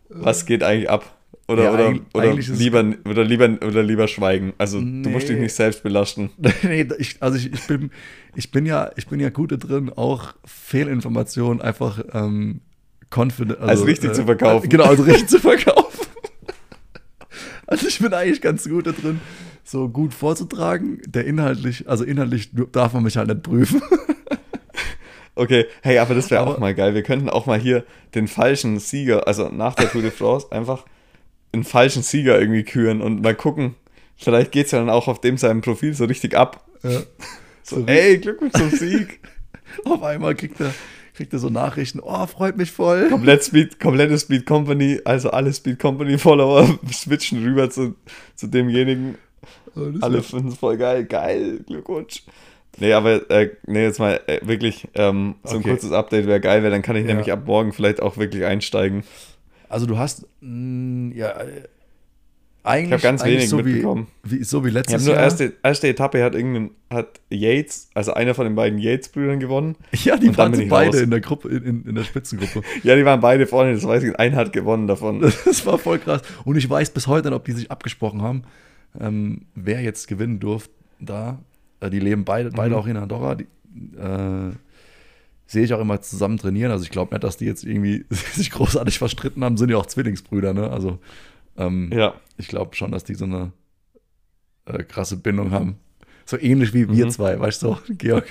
was geht eigentlich ab? Oder, Ja, oder, oder, eigentlich lieber, oder, lieber, oder lieber schweigen. Also du musst dich Nee. nicht selbst belasten. nee, ich, also ich, ich, bin, ich, bin ja, ich bin ja gut drin, auch Fehlinformationen einfach ähm, confident, also, Als richtig zu verkaufen. Genau, also richtig zu verkaufen. Also ich bin eigentlich ganz gut da drin, so gut vorzutragen. Der inhaltlich, also inhaltlich darf man mich halt nicht prüfen. Okay, hey, aber das wäre auch mal geil. Wir könnten auch mal hier den falschen Sieger, also nach der Tour de France, einfach einen falschen Sieger irgendwie küren und mal gucken. Vielleicht geht es ja dann auch auf dem seinem Profil so richtig ab. Ja. So, ey, Glückwunsch zum Sieg. Auf einmal kriegt er, kriegt er so Nachrichten, oh, freut mich voll. Komplett Speed, komplette Speed Company, also alle Speed Company Follower switchen rüber zu, zu demjenigen. Oh, Alle finden es voll geil. Geil, Glückwunsch. Nee, aber äh, nee, jetzt mal äh, wirklich, ähm, so ein Okay. kurzes Update wäre geil, weil dann kann ich Ja. nämlich ab morgen vielleicht auch wirklich einsteigen. Also du hast, mh, ja, äh, eigentlich, Ich habe ganz wenig so mitbekommen. Wie, wie, so wie Ich letztes habe nur Jahr. erste, erste Etappe hat irgendein, hat Yates, also einer von den beiden Yates-Brüdern gewonnen. Ja, die waren ich beide raus. in der Gruppe, in, in, in der Spitzengruppe. Ja, die waren beide vorne, das weiß ich, einer hat gewonnen davon. Das war voll krass. Und ich weiß bis heute nicht, ob die sich abgesprochen haben, ähm, wer jetzt gewinnen durfte da. Äh, die leben beide, beide Mhm. auch in Andorra. Die, äh, sehe ich auch immer zusammen trainieren. Also ich glaube nicht, dass die jetzt irgendwie sich großartig verstritten haben. Sind ja auch Zwillingsbrüder, ne? Also ähm, Ja, ich glaube schon, dass die so eine äh, krasse Bindung haben. So ähnlich wie wir Mhm. zwei, weißt du, Georg.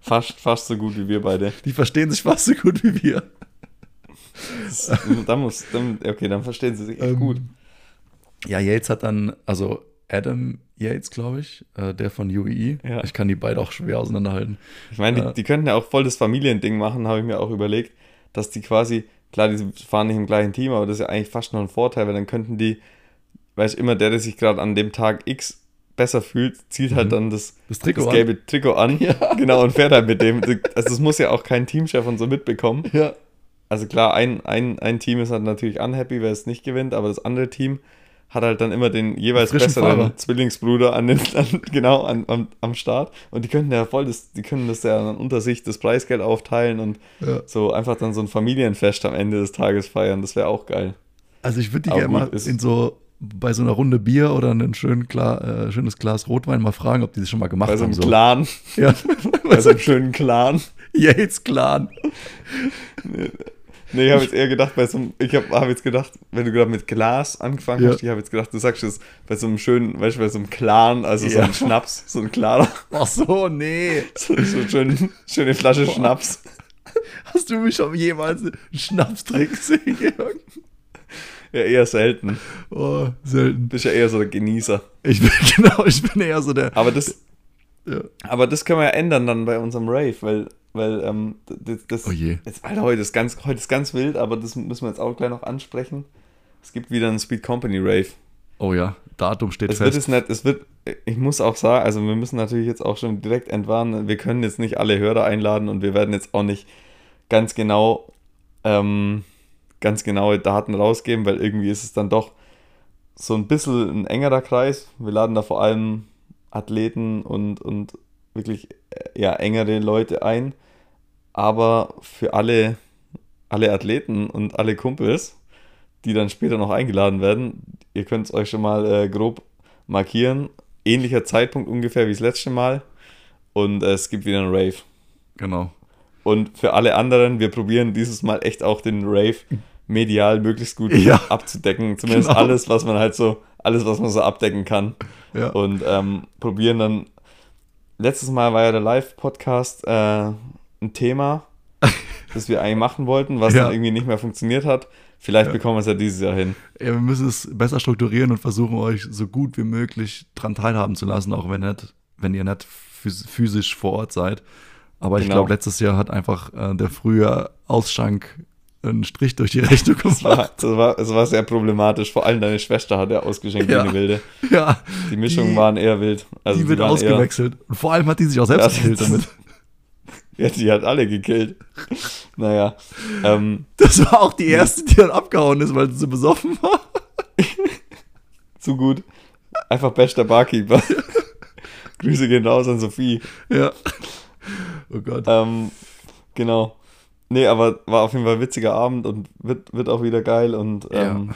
fast, fast so gut wie wir beide. Die verstehen sich fast so gut wie wir. Dann muss, dann, okay, dann verstehen sie sich echt Ähm, gut. Ja, Yates hat dann, also Adam Yates, glaube ich, äh, der von UEE. Ja. Ich kann die beide auch schwer auseinanderhalten. Ich meine, die, Äh. die könnten ja auch voll das Familiending machen, habe ich mir auch überlegt, dass die quasi, klar, die fahren nicht im gleichen Team, aber das ist ja eigentlich fast noch ein Vorteil, weil dann könnten die, weiß immer der, der sich gerade an dem Tag X besser fühlt, zieht halt Mhm. dann das, Das Trikot das an. gelbe Trikot an. Ja. Genau, und fährt halt mit dem. Also das muss ja auch kein Teamchef und so mitbekommen. Ja. Also klar, ein, ein, ein Team ist halt natürlich unhappy, wer es nicht gewinnt, aber das andere Team hat halt dann immer den jeweils besseren Fahrer. Zwillingsbruder an den, an, genau an, am, am Start. Und die könnten ja voll das, die können das ja dann unter sich das Preisgeld aufteilen und Ja. so einfach dann so ein Familienfest am Ende des Tages feiern. Das wäre auch geil. Also ich würde die gerne mal in so bei so einer Runde Bier oder ein schön klar, äh, schönes Glas Rotwein mal fragen, ob die das schon mal gemacht Bei so haben. einem So. Clan, Ja. bei so einem schönen Clan. Yates Clan. Nee, ich habe jetzt eher gedacht, bei so einem, ich habe hab jetzt gedacht, wenn du gerade mit Glas angefangen Ja. hast, ich habe jetzt gedacht, du sagst es bei so einem schönen, weißt du, bei so einem Clan, also so Ja. ein Schnaps, so ein klarer, Ach so, nee. so, so schön, schöne Flasche Schnaps. Hast du mich schon jemals einen Schnapstrick gesehen? Jörg? Ja, eher selten. Oh, selten. Du bist ja eher so der Genießer. Ich bin, genau, ich bin eher so der. Aber das, Ja. aber das können wir ja ändern dann bei unserem Rave, weil, weil ähm, das, das Oh je. Jetzt, Alter, heute ist, ganz, heute ist ganz wild, aber das müssen wir jetzt auch gleich noch ansprechen. Es gibt wieder einen Speed Company Rave. Oh ja, Datum steht Es wird fest. es nicht, es wird, ich muss auch sagen, also wir müssen natürlich jetzt auch schon direkt entwarnen, wir können jetzt nicht alle Hörer einladen und wir werden jetzt auch nicht ganz genau, ähm, ganz genaue Daten rausgeben, weil irgendwie ist es dann doch so ein bisschen ein engerer Kreis. Wir laden da vor allem Athleten und, und wirklich äh, ja, engere Leute ein. Aber für alle, alle Athleten und alle Kumpels, die dann später noch eingeladen werden, ihr könnt es euch schon mal äh, grob markieren. Ähnlicher Zeitpunkt ungefähr wie das letzte Mal. Und äh, es gibt wieder einen Rave. Genau. Und für alle anderen, wir probieren dieses Mal echt auch den Rave medial möglichst gut Ja. abzudecken. Zumindest Genau. alles, was man halt so, alles, was man so abdecken kann. Ja. Und ähm, probieren dann. Letztes Mal war ja der Live-Podcast äh, ein Thema, das wir eigentlich machen wollten, was Ja. dann irgendwie nicht mehr funktioniert hat. Vielleicht bekommen wir es ja dieses Jahr hin. Ja, wir müssen es besser strukturieren und versuchen, euch so gut wie möglich dran teilhaben zu lassen, auch wenn, nicht, wenn ihr nicht phys- physisch vor Ort seid. Aber ich Genau. glaube, letztes Jahr hat einfach äh, der frühe Ausschank einen Strich durch die Rechnung Es war, gemacht. das, war, es war sehr problematisch. Vor allem deine Schwester hat ja ausgeschenkt Ja. wie eine Wilde. Ja, Die Mischungen Die- waren eher wild. Also die wird waren eher- ausgewechselt. Und vor allem hat die sich auch selbst Ja, gekillt damit. Ja, die hat alle gekillt. Naja. Ähm, Das war auch die erste, die dann abgehauen ist, weil sie so besoffen war. zu gut. Einfach bester Barkeeper. Grüße gehen raus an Sophie. Ja. Oh Gott. Ähm, genau. Nee, aber war auf jeden Fall ein witziger Abend und wird, wird auch wieder geil und ähm, Ja.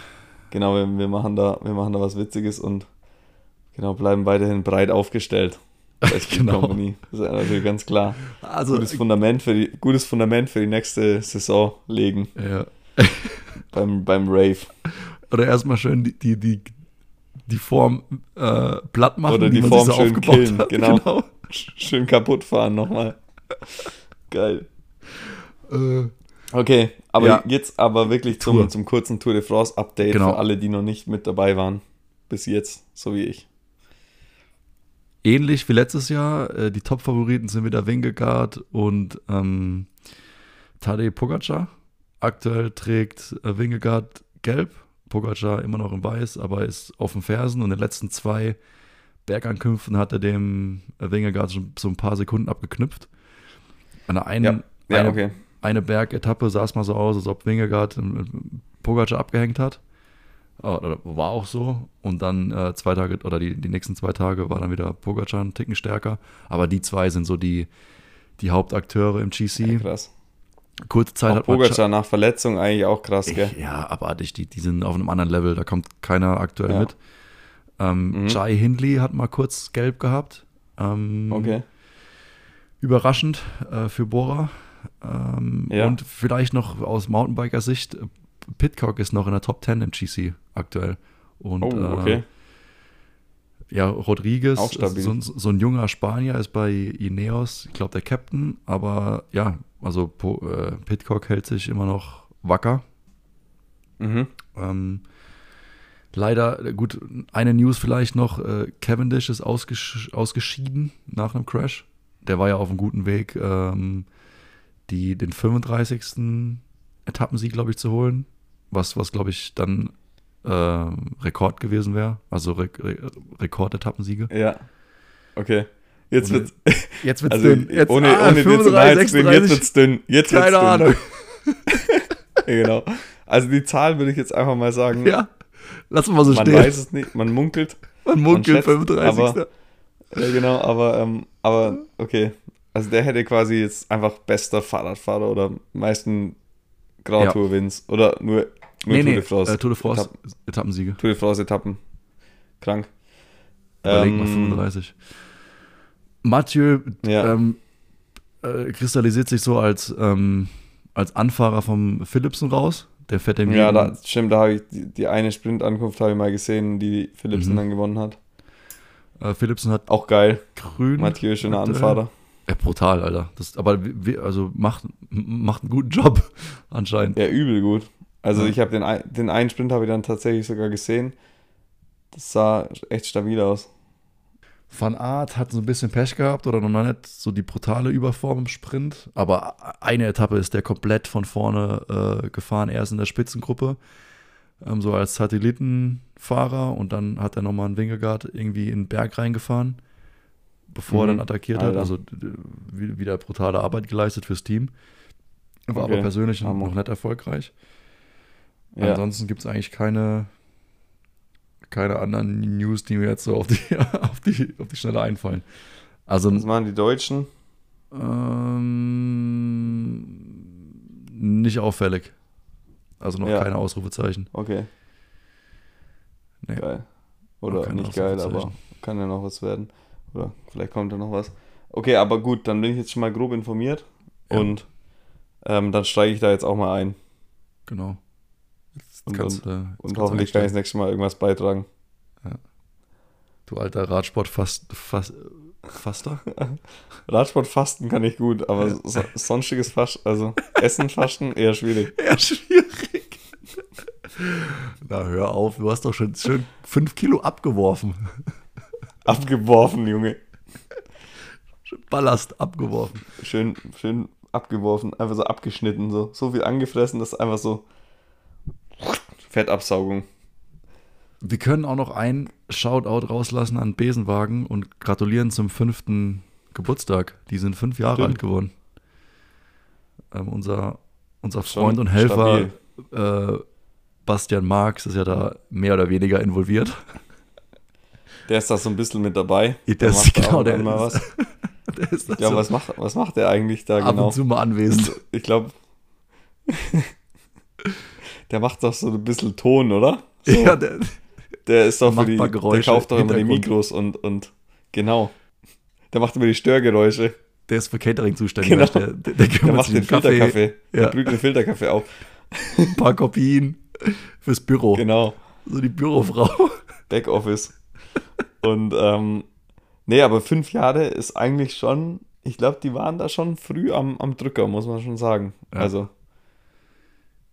genau, wir, wir, machen da, wir machen da was Witziges und genau, bleiben weiterhin breit aufgestellt. Genau. Company. Das ist natürlich ganz klar. Also, Gutes Fundament für die, gutes Fundament für die nächste Saison legen ja. beim, beim Rave. Oder erstmal schön die, die, die, die Form äh, platt machen, Oder die man Form sich so schön aufgebaut killen, hat. genau. Schön kaputt fahren nochmal. Geil. Äh, Okay, aber Ja. jetzt aber wirklich Tour. zum, zum kurzen Tour de France Update Genau. für alle, die noch nicht mit dabei waren. Bis jetzt, so wie ich. ähnlich wie letztes Jahr. Äh, die Top-Favoriten sind wieder Wingegaard und ähm, Tadej Pogacar. Aktuell trägt äh, Wingegaard gelb, Pogacar immer noch in weiß, aber ist auf den Fersen und in den letzten zwei Bergankünften hat er dem äh, Wingegaard schon so ein paar Sekunden abgeknüpft. An der einen, Ja, eine, okay. Eine Bergetappe sah es mal so aus, als ob Wingegaard äh, Pogacar abgehängt hat. Oder war auch so. Und dann äh, zwei Tage oder die, die nächsten zwei Tage war dann wieder Pogacar einen Ticken stärker. Aber die zwei sind so die, die Hauptakteure im Ja, GC. krass. Kurze Zeit Auch hat Pogacar nach Verletzung eigentlich auch krass, gell? ich, ja, abartig. Die, die sind auf einem anderen Level. Da kommt keiner aktuell Ja. mit. Ähm, Mhm. Jai Hindley hat mal kurz gelb gehabt. Ähm, Okay. Überraschend äh, für Bora. Ähm, Ja. Und vielleicht noch aus Mountainbiker-Sicht, äh, Pitcock ist noch in der Top 10 im GC aktuell. Und Oh, okay. äh, ja, Rodriguez, so, ein- so ein junger Spanier, ist bei Ineos, ich glaube der Captain, aber ja, also äh, Pitcock hält sich immer noch wacker. Mhm. Ähm, Leider, äh, gut, eine News vielleicht noch: äh, Cavendish ist ausges ausgeschieden nach einem Crash. Der war ja auf einem guten Weg, ähm, die, den 35. Etappensieg, glaube ich, zu holen. Was, was glaube ich, dann äh, Rekord gewesen wäre. Also Re Re Rekord-Etappensiege. Ja. Okay. Jetzt Und wird's. Jetzt wird's Also dünn. Jetzt, ohne, ah, ohne dir zu 35, nahe zu jetzt 36, wird's dünn. Jetzt wird's Keine dünn. Ahnung. Ja, genau. Also die Zahl würde ich jetzt einfach mal sagen. Ja. Lass mal so man stehen. weiß es nicht, man munkelt. Man munkelt schätzt, 35. aber- Ja, genau, aber, ähm, aber okay. Also der hätte quasi jetzt einfach bester Fahrradfahrer oder meisten Grand. Tour Wins oder nur, nur nee, Tour nee, de France. äh, Tour de France Etappen, Etappensiege. Tour de France Etappen. Krank. Überleg mal, Ähm, 35. Mathieu Ja. ähm, äh, kristallisiert sich so als, ähm, als Anfahrer vom Philipsen raus. Der fährt dem Ja, da, stimmt, da habe ich die, die eine Sprintankunft habe ich mal gesehen, die Philipsen Mhm. dann gewonnen hat. äh, Philipsen hat Auch geil. grün. Mathieu, schöner. Anfahrer. Ja, brutal, Alter. Das, aber wir, also macht, macht einen guten Job anscheinend. Ja, übel gut. Also Ja. ich habe den, den einen Sprint habe ich dann tatsächlich sogar gesehen. Das sah echt stabil aus. Van Aert hat so ein bisschen Pech gehabt oder noch nicht so die brutale Überform im Sprint. Aber eine Etappe ist der komplett von vorne äh, gefahren, erst in der Spitzengruppe, ähm, so als Satellitenfahrer. Und dann hat er nochmal einen Wingegaard irgendwie in den Berg reingefahren, bevor er Mhm. dann attackiert hat. Alter. Also d- wie- wieder brutale Arbeit geleistet fürs Team. War Okay. aber persönlich Hammer. noch nicht erfolgreich. Ja. Ansonsten gibt es eigentlich keine, keine anderen News, die mir jetzt so auf die, auf die, auf die Schnelle einfallen. Also Was machen die Deutschen? ähm, nicht auffällig. Also noch Ja. keine Ausrufezeichen. Okay. Nee. Geil. Oder nicht geil, aber kann ja noch was werden. Oder vielleicht kommt da noch was. Okay, aber gut, dann bin ich jetzt schon mal grob informiert. Ja. Und ähm, dann steige ich da jetzt auch mal ein. Genau. Jetzt Und- kannst, du- jetzt Und hoffentlich kann ich das nächste Mal irgendwas beitragen. Du alter Radsport fast, fast, Faster? Radsportfasten kann ich gut, aber Ja. so, sonstiges Fasten, also Essen, Fasten eher schwierig. Eher schwierig. Na, hör auf, du hast doch schon schön 5 Kilo abgeworfen. Abgeworfen, Junge. Ballast abgeworfen. Schön, schön abgeworfen, einfach so abgeschnitten, so. So viel angefressen, dass einfach so Fettabsaugung. Wir können auch noch ein Shoutout rauslassen an Besenwagen und gratulieren zum fünften Geburtstag. Die sind fünf Jahre Stimmt. alt geworden. Ähm, unser, unser Schon Freund und Helfer äh, Bastian Marx ist ja da mehr oder weniger involviert. Der ist da so ein bisschen mit dabei. Der Der ist- macht genau, der mal was. Der ist Ich glaube, was macht, was macht der eigentlich da ab genau? und zu mal anwesend. Ich glaube, der macht doch so ein bisschen Ton, oder? So, Ja, der, der ist doch für die, der kauft doch immer die. Mikros und, und genau. Der macht immer die Störgeräusche. der ist für Catering zuständig. Genau. Der, der, der Der macht den Kaffee, Filterkaffee. Ja. Der brüht den Filterkaffee auf. ein paar Kopien fürs Büro. Genau. So die Bürofrau. Backoffice. Und ähm, nee, aber fünf Jahre ist eigentlich schon, ich glaube, die waren da schon früh am, am Drücker, muss man schon sagen. Ja. Also,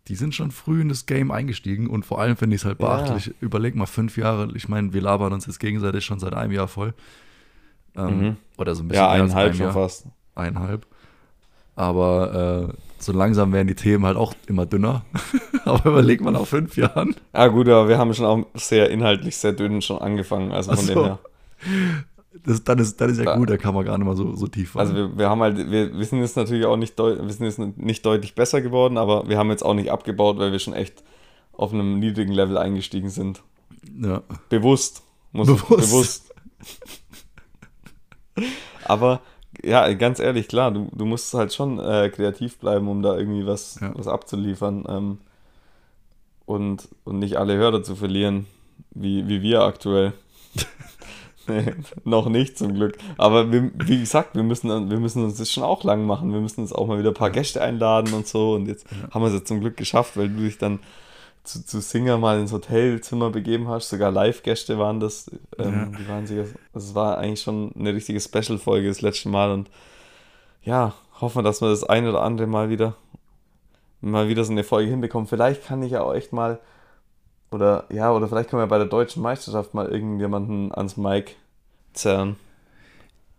Die sind schon früh in das Game eingestiegen und vor allem finde ich es halt Ja. beachtlich. Überleg mal, fünf Jahre, ich meine, wir labern uns jetzt gegenseitig schon seit einem Jahr voll. Ähm, Mhm. Oder so ein bisschen ja, eineinhalb ein schon fast. Eineinhalb. Aber äh, so langsam werden die Themen halt auch immer dünner. Aber überleg mal nach fünf Jahren. Ja, gut, aber wir haben schon auch sehr inhaltlich sehr dünn schon angefangen. Also von Ach dem so. her. Das, dann, ist, dann ist ja Da- gut, da kann man gar nicht mal so, so tief Also fallen. wir, wir haben halt, wir, wir sind jetzt natürlich auch nicht, wir sind jetzt nicht deutlich besser geworden, aber wir haben jetzt auch nicht abgebaut, weil wir schon echt auf einem niedrigen Level eingestiegen sind. ja. Bewusst. Muss Bewusst. bewusst. Aber ja, ganz ehrlich, klar, du, du musst halt schon äh, kreativ bleiben, um da irgendwie was, Ja. was abzuliefern ähm, und, und nicht alle Hörer zu verlieren, wie, wie wir aktuell. nee, noch nicht zum Glück. Aber wir, wie gesagt, wir müssen, wir müssen uns das schon auch lang machen. Wir müssen uns auch mal wieder ein paar Gäste einladen und so. Und jetzt Ja. haben wir es jetzt zum Glück geschafft, weil du dich dann zu, zu Singer mal ins Hotelzimmer begeben hast. Sogar Live-Gäste waren das. Ähm, Ja. Die waren sicher, es war eigentlich schon eine richtige Special-Folge das letzte Mal. Und ja, hoffen wir, dass wir das ein oder andere mal wieder mal wieder so eine Folge hinbekommen. Vielleicht kann ich ja auch echt mal Oder ja, oder vielleicht können wir bei der deutschen Meisterschaft mal irgendjemanden ans Mic zerren.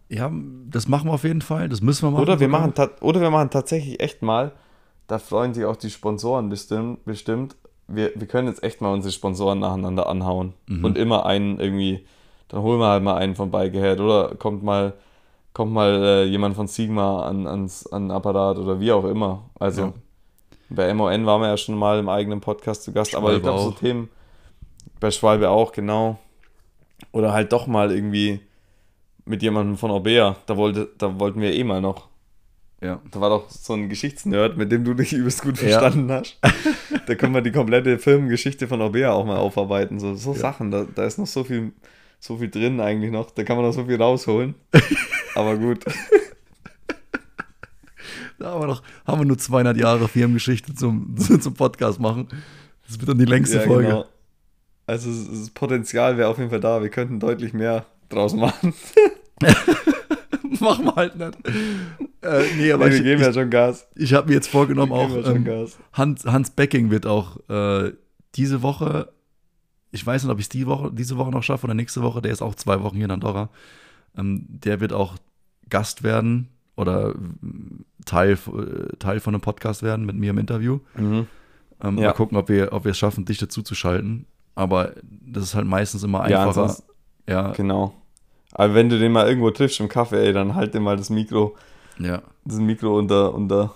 Ja, das machen wir auf jeden Fall. Das müssen wir machen. Oder wir machen, oder wir machen tatsächlich echt mal, da freuen sich auch die Sponsoren bestimmt, bestimmt. Wir, wir können jetzt echt mal unsere Sponsoren nacheinander anhauen. Mhm. Und immer einen irgendwie, dann holen wir halt mal einen von Bikehead oder kommt mal, kommt mal äh, jemand von Sigma an, ans, an den Apparat oder wie auch immer. Also Ja. bei MON waren wir ja schon mal im eigenen Podcast zu Gast, aber ich Schwalbe glaube so. Themen, bei Schwalbe auch, genau. Oder halt doch mal irgendwie mit jemandem von Orbea, da, wollte, da wollten wir eh mal noch. Ja. Da war doch so ein Geschichtsnerd, mit dem du dich übelst gut Ja. verstanden hast. da können wir die komplette Filmgeschichte von Orbea auch mal aufarbeiten. So, so Sachen, da, da ist noch so viel, so viel drin eigentlich noch. Da kann man noch so viel rausholen. Aber gut. Da haben wir, noch, haben wir nur 200 Jahre Firmengeschichte zum, zum Podcast machen. Das wird dann die längste Ja, Folge. genau. Also das Potenzial wäre auf jeden Fall da. Wir könnten deutlich mehr draus machen. machen wir halt nicht. Äh, nee, aber Aber wir ich, geben ich, ja schon Gas. ich habe mir jetzt vorgenommen, auch ja ähm. Hans, Hans Becking wird auch äh, diese Woche, ich weiß nicht, ob ich es die Woche, diese Woche noch schaffe oder nächste Woche, der ist auch zwei Wochen hier in Andorra. Ähm, der wird auch Gast werden oder mm, Teil, äh, Teil von einem Podcast werden mit mir im Interview. Mhm. Ähm, Ja. Mal gucken, ob wir, ob wir es schaffen, dich dazu zu schalten. Aber das ist halt meistens immer Ja, einfacher. ansonsten- Ja, Genau. Aber wenn du den mal irgendwo triffst im Kaffee, ey, dann halt dir mal das Mikro, ja. das Mikro unter, unter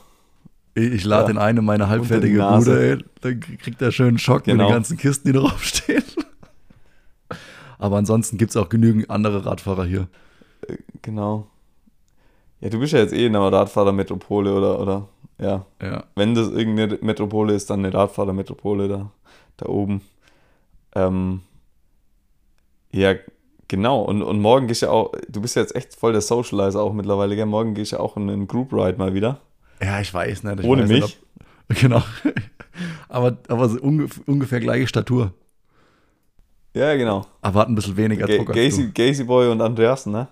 Ich, ich lade Ja. den einen in meine halbfertige Unter die Nase. Bude, ey. Dann kriegt er schön einen Schock mit Genau. den ganzen Kisten, die draufstehen. Aber ansonsten gibt es auch genügend andere Radfahrer hier. Genau. Ja, du bist ja jetzt eh in einer Radfahrermetropole oder, oder, ja. Ja. Wenn das irgendeine Metropole ist, dann eine Radfahrermetropole da, da oben. Ähm, ja, genau. Und, und morgen gehst du ja auch, du bist ja jetzt echt voll der Socializer auch mittlerweile, gell? Morgen gehst du ja auch in einen Group Ride mal wieder. Ja, ich weiß nicht. Ich Ohne weiß mich. Nicht, ob, genau. aber aber so ungef ungefähr gleiche Statur. Ja, genau. Aber hat ein bisschen weniger Druck Gacy, Gacy Boy und Andreasen, ne?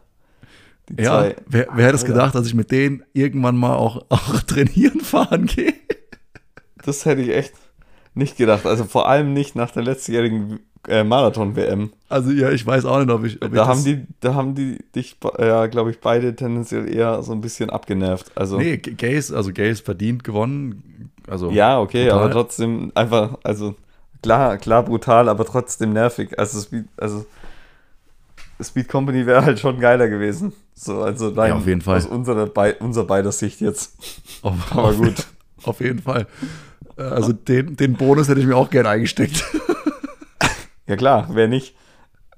Die. Ja, wer, wer hätte es gedacht, dass ich mit denen irgendwann mal auch, auch trainieren fahren gehe? Das hätte ich echt nicht gedacht. Also vor allem nicht nach der letztjährigen äh, Marathon-WM. Also ja, ich weiß auch nicht, ob ich. Ob ich Da das, haben die, da haben die dich, ja, glaube ich, beide tendenziell eher so ein bisschen abgenervt. Also Nee, G- Gaze, also Gaze verdient gewonnen. Also ja, okay, total. aber trotzdem einfach, also klar, klar brutal, aber trotzdem nervig. Also Speed, also Speed Company wäre halt schon geiler gewesen. So, also rein Ja, auf jeden Fall. aus unserer, bei, unser beider Sicht jetzt. Auf, Aber gut. Auf jeden Fall. Äh, Also den, den Bonus hätte ich mir auch gerne eingesteckt. Ja klar, wer nicht.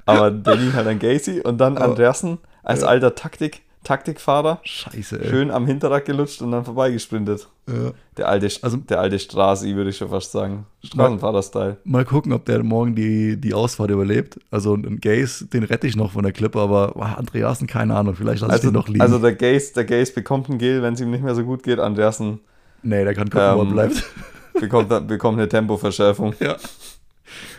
Aber der ging halt an Gacy und dann Andreasen als Ja. alter Taktik, Taktikfahrer, Scheiße, ey. schön am Hinterrad gelutscht und dann vorbeigesprintet. Ja. Der alte, Also- der alte Strasi, würde ich schon fast sagen. Straßenfahrer-Style. Mal gucken, ob der morgen die, die Ausfahrt überlebt. Also ein Gaze, den rette ich noch von der Klippe, aber ah, Andreasen, keine Ahnung, vielleicht lasse ich Also, den noch liegen. also der Gaze, der Gaze bekommt ein Gel, wenn es ihm nicht mehr so gut geht. Andreasen nee, der kann gucken, wo er ähm, bleibt. bekommt, bekommt eine Tempoverschärfung. Ja.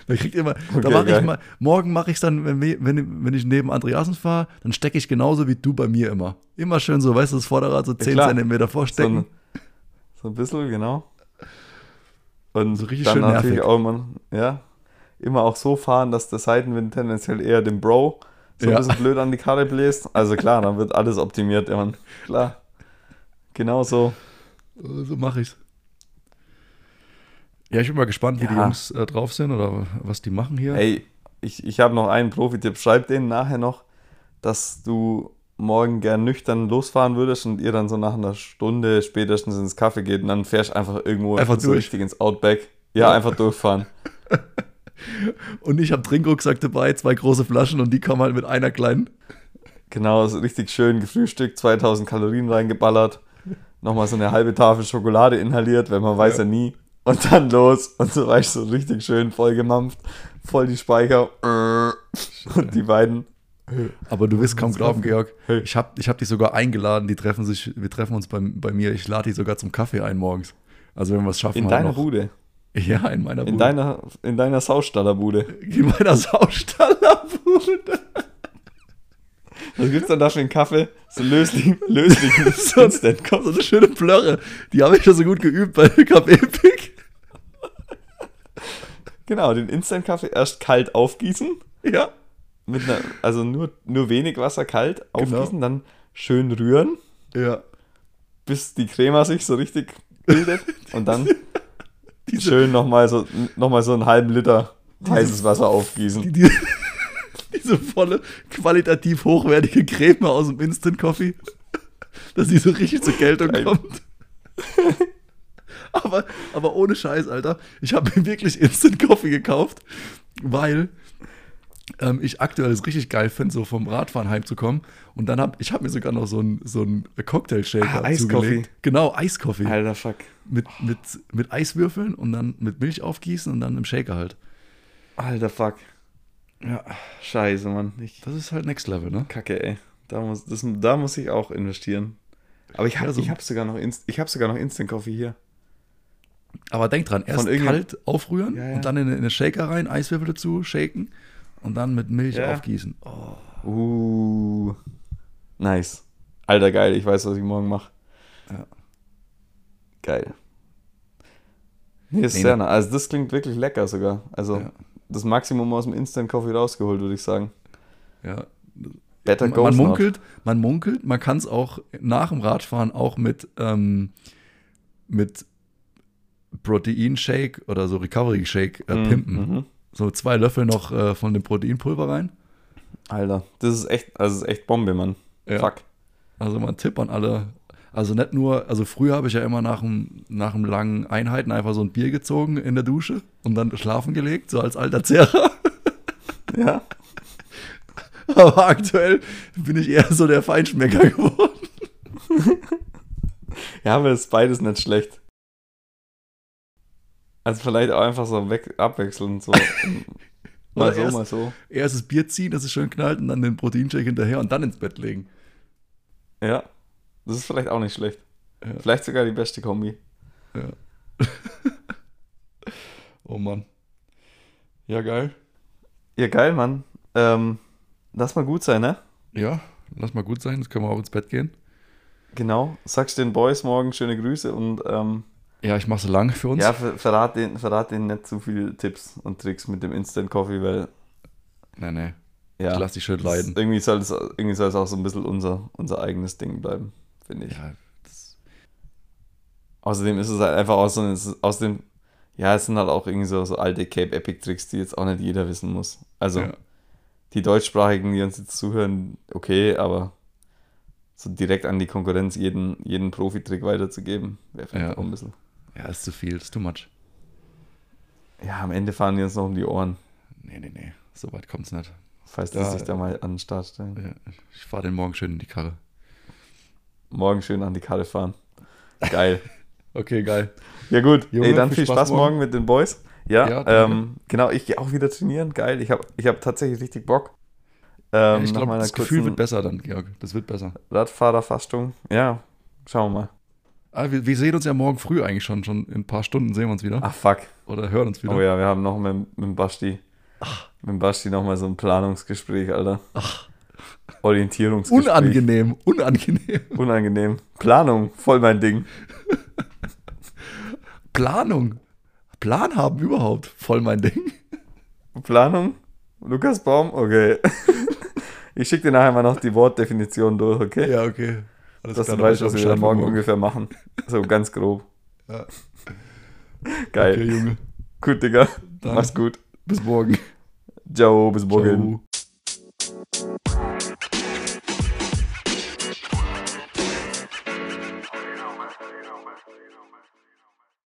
Der kriegt immer, da Okay, mache ich mal, morgen mache ich es dann, wenn, wenn, wenn ich neben Andreasen fahre, dann stecke ich genauso wie du bei mir immer. Immer schön so, weißt du, das Vorderrad so 10 klar. Zentimeter So vorstecken. ein, so ein bisschen, genau. Und So richtig dann schön natürlich nervig. auch immer, ja, immer auch so fahren, dass der Seitenwind tendenziell eher dem Bro so ein Ja. bisschen blöd an die Karre bläst. Also klar, dann wird alles optimiert, ja, Mann. Klar. Genau so. So mache ich's. Ja, ich bin mal gespannt, wie die Ja. Jungs äh, drauf sind oder was die machen hier. Ey, ich, ich habe noch einen Profi-Tipp. Schreib denen nachher noch, dass du morgen gern nüchtern losfahren würdest und ihr dann so nach einer Stunde spätestens ins Kaffee geht und dann fährst einfach irgendwo Einfach so durch. richtig ins Outback. Ja, einfach durchfahren. Und ich habe Trinkrucksack dabei, zwei große Flaschen und die kommen halt mit einer kleinen. Genau, so richtig schön gefrühstückt, 2000 Kalorien reingeballert, nochmal so eine halbe Tafel Schokolade inhaliert, wenn man weiß ja, nie. Und dann los und so weißt du, so richtig schön voll gemampft, voll die Speicher. Und die beiden. Aber du wirst kaum glauben, Georg. Ich habe ich hab dich sogar eingeladen, die treffen sich, wir treffen uns bei, bei mir. Ich lade die sogar zum Kaffee ein morgens. Also wenn wir es schaffen, In halt deiner. Bude. Ja, in meiner In Bude. deiner, in deiner Saustallerbude. in meiner Saustallerbude. Was gibt's dann da für einen Kaffee? So löslich, löslich so, so eine schöne Plörre. Die habe ich schon so gut geübt bei Epic. Genau, den Instant-Kaffee erst kalt aufgießen. Ja. Mit einer, also nur, nur wenig Wasser kalt Genau. aufgießen, dann schön rühren, Ja. bis die Crema sich so richtig bildet. Und dann Diese, schön nochmal so, noch mal so einen halben Liter heißes Wasser aufgießen. die, die, diese volle, qualitativ hochwertige Creme aus dem Instant Coffee, dass die so richtig zur Geltung Geil. kommt. aber, aber ohne Scheiß, Alter. Ich habe mir wirklich Instant Coffee gekauft, weil ähm, ich aktuell es richtig geil finde, so vom Radfahren heimzukommen. Und dann habe ich hab mir sogar noch so einen so Cocktail-Shaker Ah, Eiskoffee. zugelegt. Genau, Eiskoffee. Alter, fuck. Mit, mit, mit Eiswürfeln und dann mit Milch aufgießen und dann im Shaker halt. Alter, fuck. Ja, Scheiße, Mann. Ich das ist halt Next Level, ne? kacke, ey. Da muss, das, da muss ich auch investieren. Aber ich habe Ja, so- ich hab sogar, noch Inst- ich hab sogar noch Instant Coffee hier. Aber denk dran, erst kalt aufrühren Ja, ja. und dann in, in den Shaker rein, Eiswürfel dazu, shaken und dann mit Milch Ja. aufgießen. Oh, Uh. Nice. Alter, geil. Ich weiß, was ich morgen mache. Ja. Geil. Nee, ist Nee, sehr ne- nah. Also, das klingt wirklich lecker sogar. Also, Ja. das Maximum aus dem Instant Coffee rausgeholt, würde ich sagen. ja. Better Man, man munkelt, man munkelt, man kann es auch nach dem Radfahren auch mit, ähm, mit Proteinshake oder so Recovery Shake äh, Mhm, pimpen. mhm. So zwei Löffel noch äh, von dem Proteinpulver rein. Alter, das ist echt, also ist echt Bombe, Mann. Ja. Fuck. Also mal ein Tipp an alle. Also nicht nur, also früher habe ich ja immer nach dem, nach langen Einheiten einfach so ein Bier gezogen in der Dusche und dann schlafen gelegt, so als alter Zehrer. Ja. Aber aktuell bin ich eher so der Feinschmecker geworden. Ja, aber das ist beides nicht schlecht. Also vielleicht auch einfach so weg, abwechselnd. So. mal so, erst- mal so. Erst das Bier ziehen, dass es schön knallt und dann den Proteinshake hinterher und dann ins Bett legen. Ja. Das ist vielleicht auch nicht schlecht. Ja. Vielleicht sogar die beste Kombi. Ja. oh Mann. Ja, geil. Ja, geil, Mann. Ähm, lass mal gut sein, ne? Ja, lass mal gut sein, jetzt können wir auch ins Bett gehen. Genau. Sagst den Boys morgen schöne Grüße und ähm, Ja, ich mache so lang für uns. ja, ver verrat, den, verrat denen nicht zu viele Tipps und Tricks mit dem Instant Coffee, weil Nee, nee. ja, Ich lass dich schön leiden. Irgendwie soll, es, irgendwie soll es auch so ein bisschen unser, unser eigenes Ding bleiben, finde ich. Ja, Außerdem ist es halt einfach aus, so, ist aus dem, ja, es sind halt auch irgendwie so, so alte Cape Epic Tricks, die jetzt auch nicht jeder wissen muss. Also ja. die Deutschsprachigen, die uns jetzt zuhören, okay, aber so direkt an die Konkurrenz jeden, jeden Profi-Trick weiterzugeben, wäre vielleicht Ja. auch ein bisschen. Ja, ist zu viel, ist too much. Ja, am Ende fahren die uns noch um die Ohren, Nee, nee, nee. So weit kommt's nicht. falls die sich da mal an den Start stellen. Ja, ich fahre den morgen schön in die Karre. Morgen schön an die Karte fahren. Geil. Okay, geil. Ja gut, Junge, ey, dann viel Spaß Spaß morgen mit den Boys. Ja, Ja, ähm, genau, ich gehe auch wieder trainieren. Geil, ich habe ich hab tatsächlich richtig Bock. Ähm, ich nach glaube, das Gefühl wird besser dann, Georg. Das wird besser. Radfahrerfastung. Ja, schauen wir mal. Ah, wir, wir sehen uns ja morgen früh eigentlich schon. Schon in ein paar Stunden sehen wir uns wieder. Ach fuck. Oder hören uns wieder. Oh ja, wir haben noch mit, mit dem Basti. Mit dem Basti nochmal so ein Planungsgespräch, Alter. Orientierungsgespräch. Unangenehm, unangenehm. Unangenehm. Planung, voll mein Ding. Planung. Plan haben überhaupt. Voll mein Ding. Planung? Lukas Baum? Okay. Ich schicke dir nachher mal noch die Wortdefinition durch, okay? Ja, okay. Alles Dass klar, weiß was ich wir dann Bescheid morgen ungefähr machen. So ganz grob. Ja. Geil. Okay, Junge. Gut, Digga. Dann Mach's gut. bis morgen. Ciao, bis morgen. Ciao.